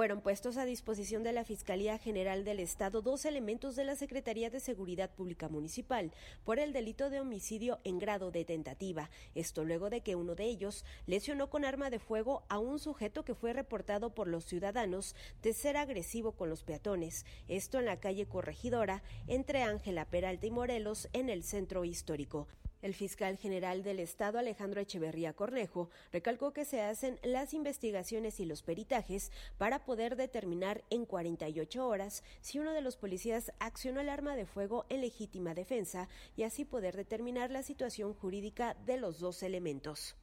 Speaker 15: Fueron puestos a disposición de la Fiscalía General del Estado dos elementos de la Secretaría de Seguridad Pública Municipal por el delito de homicidio en grado de tentativa. Esto luego de que uno de ellos lesionó con arma de fuego a un sujeto que fue reportado por los ciudadanos de ser agresivo con los peatones. Esto en la calle Corregidora entre Ángela Peralta y Morelos en el centro histórico. El fiscal general del Estado, Alejandro Echeverría Cornejo, recalcó que se hacen las investigaciones y los peritajes para poder determinar en 48 horas si uno de los policías accionó el arma de fuego en legítima defensa y así poder determinar la situación jurídica de los dos elementos.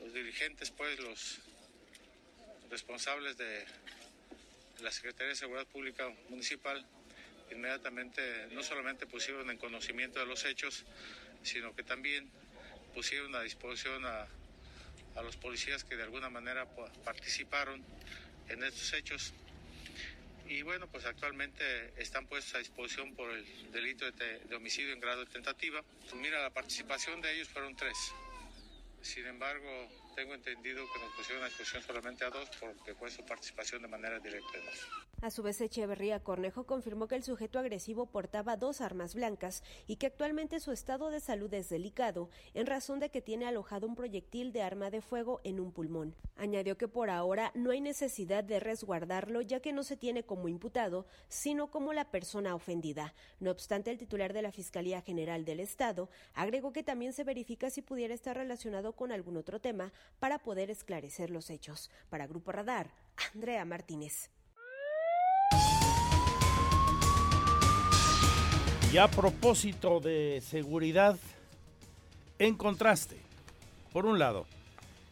Speaker 5: Los dirigentes, pues, los responsables de la Secretaría de Seguridad Pública Municipal, inmediatamente no solamente pusieron en conocimiento de los hechos, sino que también pusieron a disposición a, a los policías que de alguna manera participaron en estos hechos. Y bueno, pues actualmente están puestos a disposición por el delito de, de homicidio en grado de tentativa. Mira, la participación de ellos fueron tres. Sin embargo, tengo entendido que nos pusieron a disposición solamente a dos porque fue su participación de manera directa.
Speaker 15: A su vez, Echeverría Cornejo confirmó que el sujeto agresivo portaba dos armas blancas y que actualmente su estado de salud es delicado en razón de que tiene alojado un proyectil de arma de fuego en un pulmón. Añadió que por ahora no hay necesidad de resguardarlo ya que no se tiene como imputado, sino como la persona ofendida. No obstante, el titular de la Fiscalía General del Estado agregó que también se verifica si pudiera estar relacionado con algún otro tema para poder esclarecer los hechos. Para Grupo Radar, Andrea Martínez.
Speaker 2: Y a propósito de seguridad, en contraste, por un lado,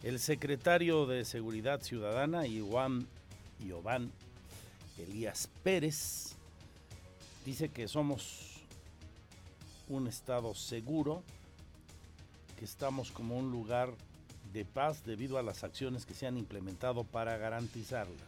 Speaker 2: el secretario de Seguridad Ciudadana, Iván Iván Elías Pérez, dice que somos un estado seguro, que estamos como un lugar de paz debido a las acciones que se han implementado para garantizarla.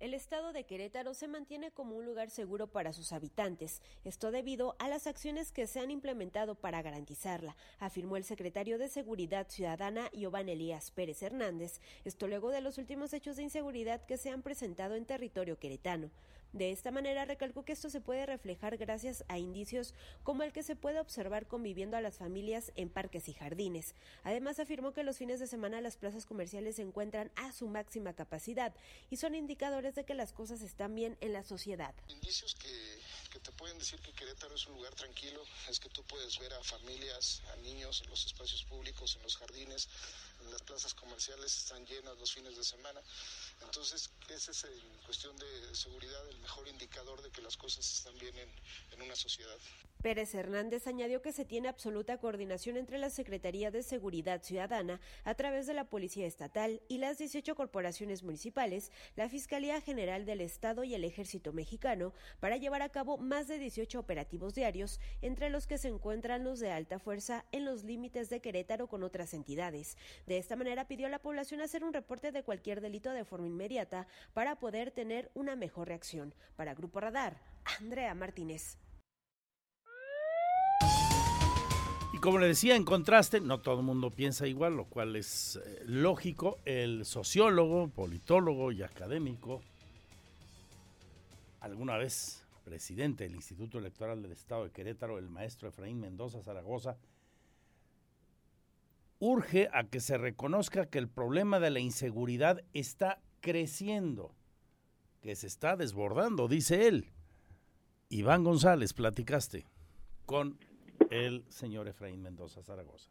Speaker 15: El estado de Querétaro se mantiene como un lugar seguro para sus habitantes, esto debido a las acciones que se han implementado para garantizarla, afirmó el secretario de Seguridad Ciudadana Giovanni Elías Pérez Hernández, esto luego de los últimos hechos de inseguridad que se han presentado en territorio queretano. De esta manera recalcó que esto se puede reflejar gracias a indicios como el que se puede observar conviviendo a las familias en parques y jardines. Además afirmó que los fines de semana las plazas comerciales se encuentran a su máxima capacidad y son indicadores de que las cosas están bien en la sociedad.
Speaker 8: Indicios que, que te pueden decir que Querétaro es un lugar tranquilo es que tú puedes ver a familias, a niños en los espacios públicos, en los jardines, las plazas comerciales están llenas los fines de semana. Entonces, ese es en cuestión de seguridad el mejor indicador de que las cosas están bien en, en una sociedad.
Speaker 15: Pérez Hernández añadió que se tiene absoluta coordinación entre la Secretaría de Seguridad Ciudadana a través de la Policía Estatal y las 18 corporaciones municipales, la Fiscalía General del Estado y el Ejército Mexicano para llevar a cabo más de 18 operativos diarios, entre los que se encuentran los de alta fuerza en los límites de Querétaro con otras entidades. De esta manera pidió a la población hacer un reporte de cualquier delito de forma inmediata para poder tener una mejor reacción. Para Grupo Radar, Andrea Martínez.
Speaker 2: Y como le decía, en contraste, no todo el mundo piensa igual, lo cual es eh, lógico. El sociólogo, politólogo y académico, alguna vez presidente del Instituto Electoral del Estado de Querétaro, el maestro Efraín Mendoza Zaragoza, urge a que se reconozca que el problema de la inseguridad está creciendo, que se está desbordando, dice él. Iván González, platicaste con el señor Efraín Mendoza Zaragoza.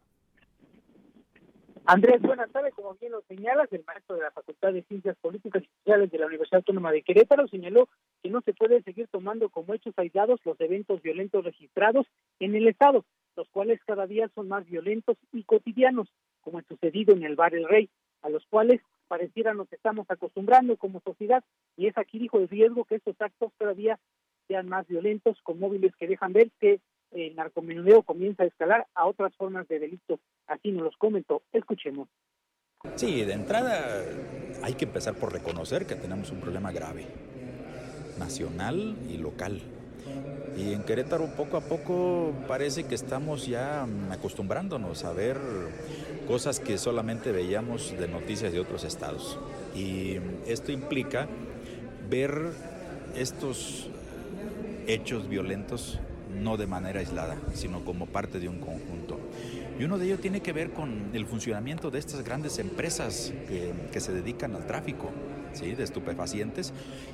Speaker 16: Andrés, buenas tardes. Como bien lo señalas, el maestro de la Facultad de Ciencias Políticas y Sociales de la Universidad Autónoma de Querétaro señaló que no se puede seguir tomando como hechos aislados los eventos violentos registrados en el Estado, los cuales cada día son más violentos y cotidianos, como ha sucedido en el Bar El Rey, a los cuales pareciera nos estamos acostumbrando como sociedad, y es aquí, dijo, el riesgo que estos actos todavía sean más violentos, con móviles que dejan ver que el narcomenudeo comienza a escalar a otras formas de delito. Así nos los comentó. Escuchemos.
Speaker 7: Sí, de entrada hay que empezar por reconocer que tenemos un problema grave, nacional y local. Y en Querétaro poco a poco parece que estamos ya acostumbrándonos a ver cosas que solamente veíamos de noticias de otros estados. Y esto implica ver estos hechos violentos no de manera aislada, sino como parte de un conjunto. Y uno de ellos tiene que ver con el funcionamiento de estas grandes empresas que, se dedican al tráfico ¿sí? de estupefacientes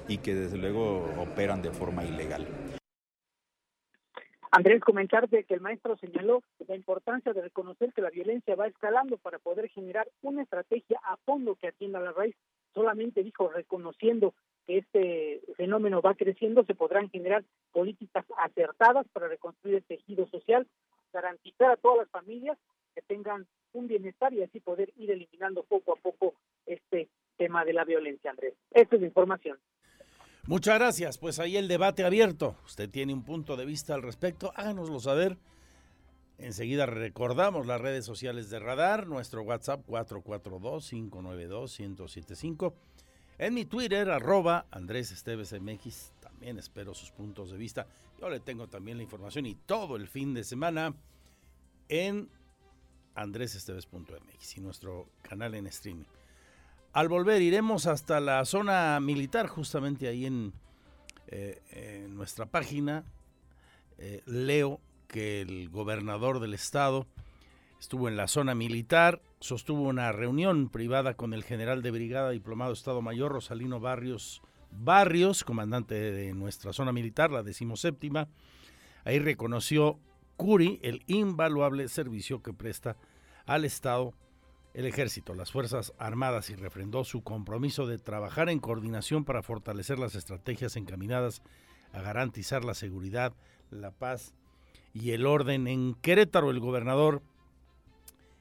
Speaker 7: y que desde luego operan de forma ilegal.
Speaker 16: Andrés, comentarte que el maestro señaló la importancia de reconocer que la violencia va escalando para poder generar una estrategia a fondo que atienda la raíz. Solamente dijo, reconociendo que este fenómeno va creciendo, se podrán generar políticas acertadas para reconstruir el tejido social, garantizar a todas las familias que tengan un bienestar y así poder ir eliminando poco a poco este tema de la violencia, Andrés. Esta es la información.
Speaker 2: Muchas gracias. Pues ahí el debate abierto. Usted tiene un punto de vista al respecto. Háganoslo saber. Enseguida recordamos las redes sociales de Radar, nuestro WhatsApp 442-592-1075. En mi Twitter, arroba Andrés Esteves MX, también espero sus puntos de vista. Yo le tengo también la información y todo el fin de semana en andresesteves.mx y nuestro canal en streaming. Al volver iremos hasta la zona militar, justamente ahí en, eh, nuestra página. Eh, leo que el gobernador del estado estuvo en la zona militar, sostuvo una reunión privada con el general de brigada diplomado Estado Mayor Rosalino Barrios Barrios, comandante de nuestra zona militar, la decimoséptima. Ahí reconoció Curi el invaluable servicio que presta al Estado el ejército, las Fuerzas Armadas y refrendó su compromiso de trabajar en coordinación para fortalecer las estrategias encaminadas a garantizar la seguridad, la paz y el orden. En Querétaro el gobernador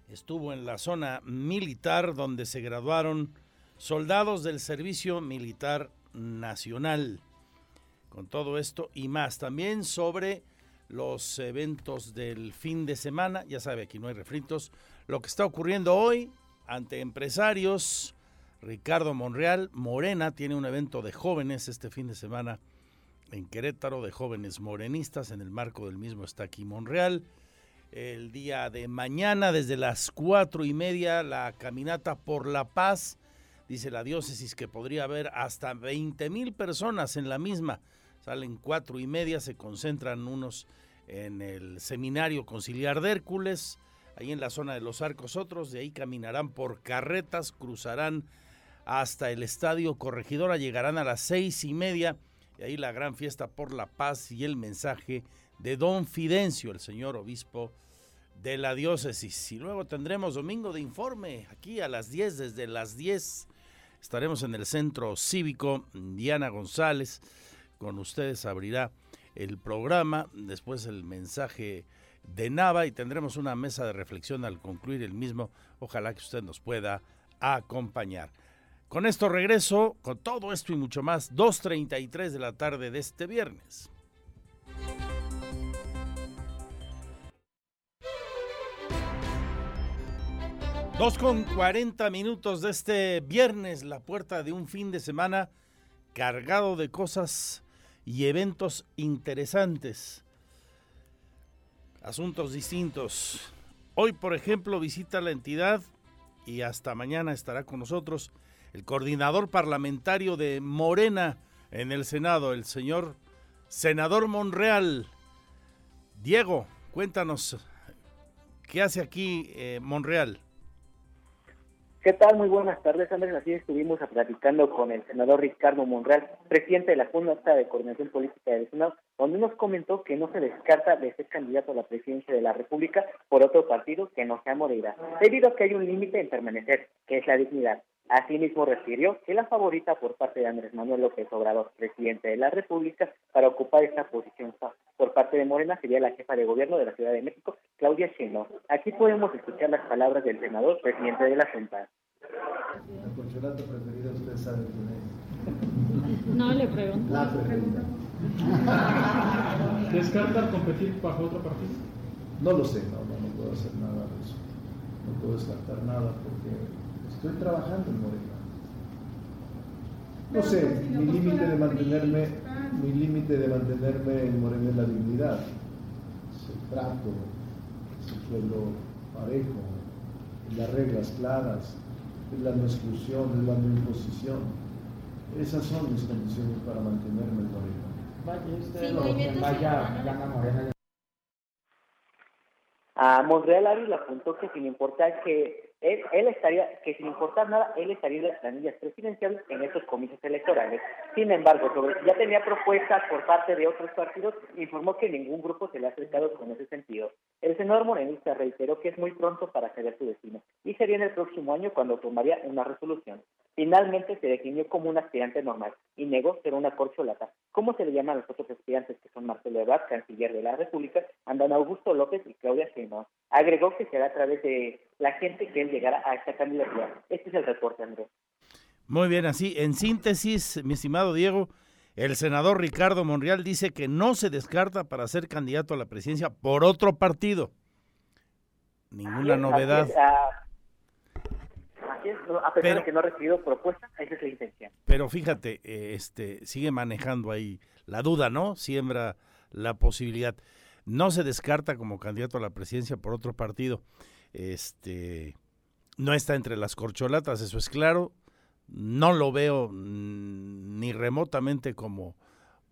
Speaker 2: estuvo en la zona militar donde se graduaron soldados del Servicio Militar Nacional. Con todo esto y más, también sobre los eventos del fin de semana, ya sabe, aquí no hay refritos, lo que está ocurriendo hoy ante empresarios. Ricardo Monreal, Morena tiene un evento de jóvenes este fin de semana en Querétaro, de jóvenes morenistas, en el marco del mismo está aquí Monreal. El día de mañana, desde las cuatro y media, la caminata por la paz, dice la diócesis que podría haber hasta 20 mil personas en la misma. Salen cuatro y media, se concentran unos en el seminario conciliar de Hércules, ahí en la zona de los arcos, otros de ahí caminarán por carretas, cruzarán hasta el estadio Corregidora, llegarán a las seis y media, y ahí la gran fiesta por la paz y el mensaje de don Fidencio, el señor obispo de la diócesis. Y luego tendremos domingo de informe, aquí a las 10, desde las 10 estaremos en el centro cívico, Diana González, con ustedes abrirá el programa, después el mensaje de Nava y tendremos una mesa de reflexión al concluir el mismo. Ojalá que usted nos pueda acompañar. Con esto regreso con todo esto y mucho más, 2.33 de la tarde de este viernes. Dos con 40 minutos de este viernes, la puerta de un fin de semana cargado de cosas y eventos interesantes asuntos distintos. Hoy, por ejemplo, visita la entidad y hasta mañana estará con nosotros el coordinador parlamentario de Morena en el Senado, el señor senador Monreal. Diego, cuéntanos, ¿qué hace aquí eh, Monreal?
Speaker 17: ¿Qué tal? Muy buenas tardes, Andrés. Así estuvimos platicando con el senador Ricardo Monreal, presidente de la Junta de Coordinación Política del Senado, donde nos comentó que no se descarta de ser candidato a la presidencia de la República por otro partido que no sea Moreira, debido a que hay un límite en permanecer, que es la dignidad. Asimismo, refirió que la favorita por parte de Andrés Manuel López Obrador, presidente de la República, para ocupar esta posición por parte de Morena sería la jefa de gobierno de la Ciudad de México, Claudia Sheinbaum. Aquí podemos escuchar las palabras del senador, presidente de la Junta.
Speaker 18: ¿La consulata preferida usted sabe quién
Speaker 19: es? No, le pregunto.
Speaker 18: La preferida.
Speaker 19: ¿Descarta <laughs> competir bajo otro partido?
Speaker 18: No lo sé, no, no, no puedo hacer nada de eso. No puedo descartar nada porque Estoy trabajando en Morena. No sé, mi límite de mantenerme, mi límite de mantenerme en Morena es la dignidad, el trato, el suelo parejo, las reglas claras, es la no exclusión, es la no imposición. Esas son mis condiciones para mantenerme en Morena.
Speaker 17: A Monreal Ávila apuntó que sin importar que él, él, estaría, que sin importar nada, él estaría en las planillas presidenciales en estos comicios electorales. Sin embargo, sobre ya tenía propuestas por parte de otros partidos, informó que ningún grupo se le ha acercado con ese sentido. El senador morenista reiteró que es muy pronto para saber su destino y sería en el próximo año cuando tomaría una resolución. Finalmente se definió como un aspirante normal y negó ser una corcholata. ¿Cómo se le llaman a los otros aspirantes que son Marcelo Ebrard, canciller de la República, Andán Augusto López y Claudia Sheinbaum? Agregó que será a través de la gente que él llegará a esta candidatura. Este es el reporte, Andrés.
Speaker 2: Muy bien, así, en síntesis, mi estimado Diego, el senador Ricardo Monreal dice que no se descarta para ser candidato a la presidencia por otro partido. Ninguna novedad.
Speaker 17: Así es, a pesar pero, de que no ha recibido propuesta, esa es la intención.
Speaker 2: Pero fíjate, este sigue manejando ahí la duda, ¿no? Siembra la posibilidad. No se descarta como candidato a la presidencia por otro partido. Este no está entre las corcholatas, eso es claro. No lo veo ni remotamente como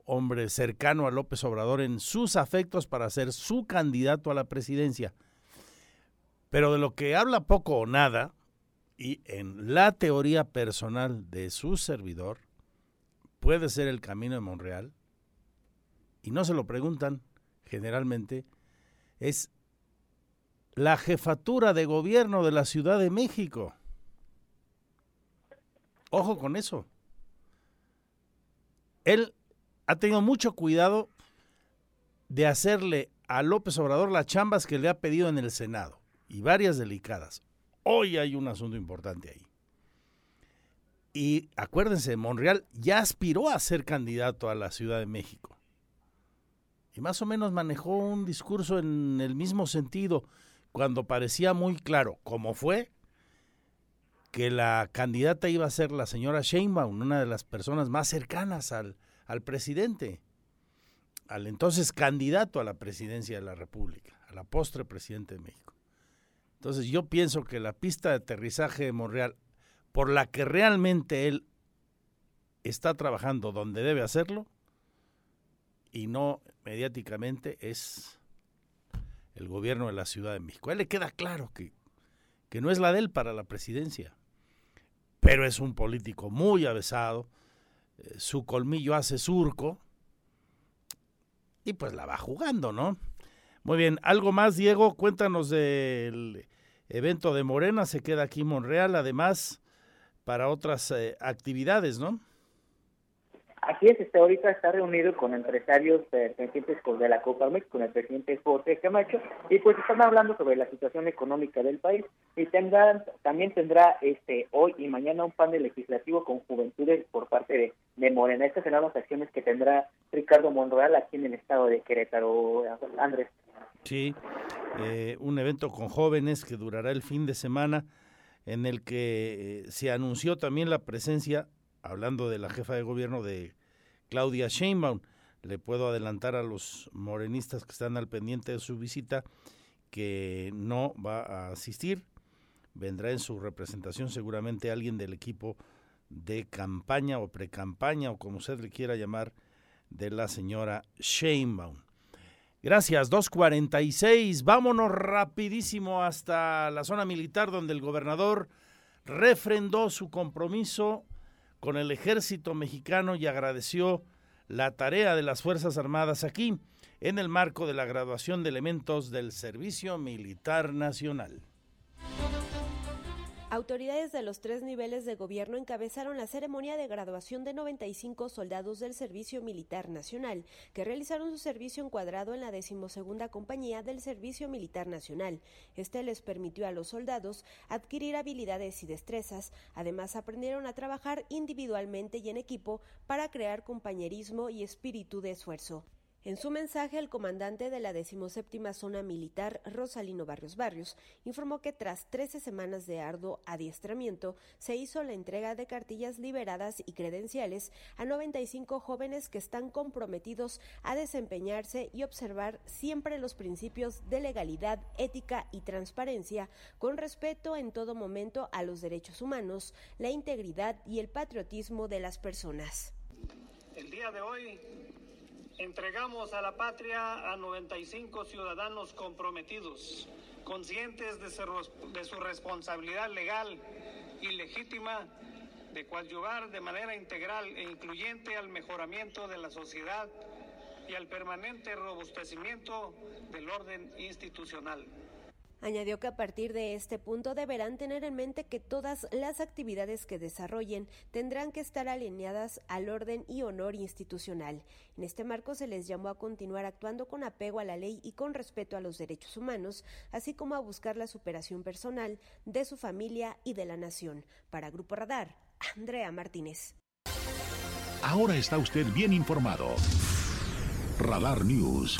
Speaker 2: hombre cercano a López Obrador en sus afectos para ser su candidato a la presidencia. Pero de lo que habla poco o nada, y en la teoría personal de su servidor, puede ser el camino de Monreal, y no se lo preguntan generalmente, es la jefatura de gobierno de la Ciudad de México. Ojo con eso. Él ha tenido mucho cuidado de hacerle a López Obrador las chambas que le ha pedido en el Senado, y varias delicadas. Hoy hay un asunto importante ahí. Y acuérdense, Monreal ya aspiró a ser candidato a la Ciudad de México. Y más o menos manejó un discurso en el mismo sentido cuando parecía muy claro, como fue, que la candidata iba a ser la señora Sheinbaum, una de las personas más cercanas al, al presidente, al entonces candidato a la presidencia de la República, a la postre presidente de México. Entonces yo pienso que la pista de aterrizaje de Monreal, por la que realmente él está trabajando donde debe hacerlo, y no mediáticamente, es el gobierno de la Ciudad de México. A él le queda claro que, que no es la de él para la presidencia, pero es un político muy avesado, eh, su colmillo hace surco y pues la va jugando, ¿no? Muy bien, algo más, Diego, cuéntanos del evento de Morena, se queda aquí Monreal, además, para otras eh, actividades, ¿no?
Speaker 17: Así es, este, ahorita está reunido con empresarios pertenecientes de la Copa México, con el presidente José Camacho, y pues están hablando sobre la situación económica del país. Y tendrán, también tendrá este hoy y mañana un panel legislativo con juventudes por parte de, de Morena. Estas serán las acciones que tendrá Ricardo Monreal aquí en el estado de Querétaro, Andrés.
Speaker 2: Sí, eh, un evento con jóvenes que durará el fin de semana, en el que eh, se anunció también la presencia hablando de la jefa de gobierno de Claudia Sheinbaum, le puedo adelantar a los morenistas que están al pendiente de su visita que no va a asistir. Vendrá en su representación seguramente alguien del equipo de campaña o precampaña o como usted le quiera llamar de la señora Sheinbaum. Gracias, 246. Vámonos rapidísimo hasta la zona militar donde el gobernador refrendó su compromiso con el ejército mexicano y agradeció la tarea de las Fuerzas Armadas aquí en el marco de la graduación de elementos del Servicio Militar Nacional.
Speaker 15: Autoridades de los tres niveles de gobierno encabezaron la ceremonia de graduación de 95 soldados del Servicio Militar Nacional, que realizaron su servicio encuadrado en la decimosegunda compañía del Servicio Militar Nacional. Este les permitió a los soldados adquirir habilidades y destrezas. Además, aprendieron a trabajar individualmente y en equipo para crear compañerismo y espíritu de esfuerzo. En su mensaje, el comandante de la 17 Zona Militar, Rosalino Barrios Barrios, informó que tras 13 semanas de arduo adiestramiento, se hizo la entrega de cartillas liberadas y credenciales a 95 jóvenes que están comprometidos a desempeñarse y observar siempre los principios de legalidad, ética y transparencia, con respeto en todo momento a los derechos humanos, la integridad y el patriotismo de las personas.
Speaker 4: El día de hoy Entregamos a la patria a 95 ciudadanos comprometidos, conscientes de su, responsabilidad legal y legítima de coadyuvar de manera integral e incluyente al mejoramiento de la sociedad y al permanente robustecimiento del orden institucional.
Speaker 15: Añadió que a partir de este punto deberán tener en mente que todas las actividades que desarrollen tendrán que estar alineadas al orden y honor institucional. En este marco se les llamó a continuar actuando con apego a la ley y con respeto a los derechos humanos, así como a buscar la superación personal de su familia y de la nación. Para Grupo Radar, Andrea Martínez.
Speaker 1: Ahora está usted bien informado. Radar News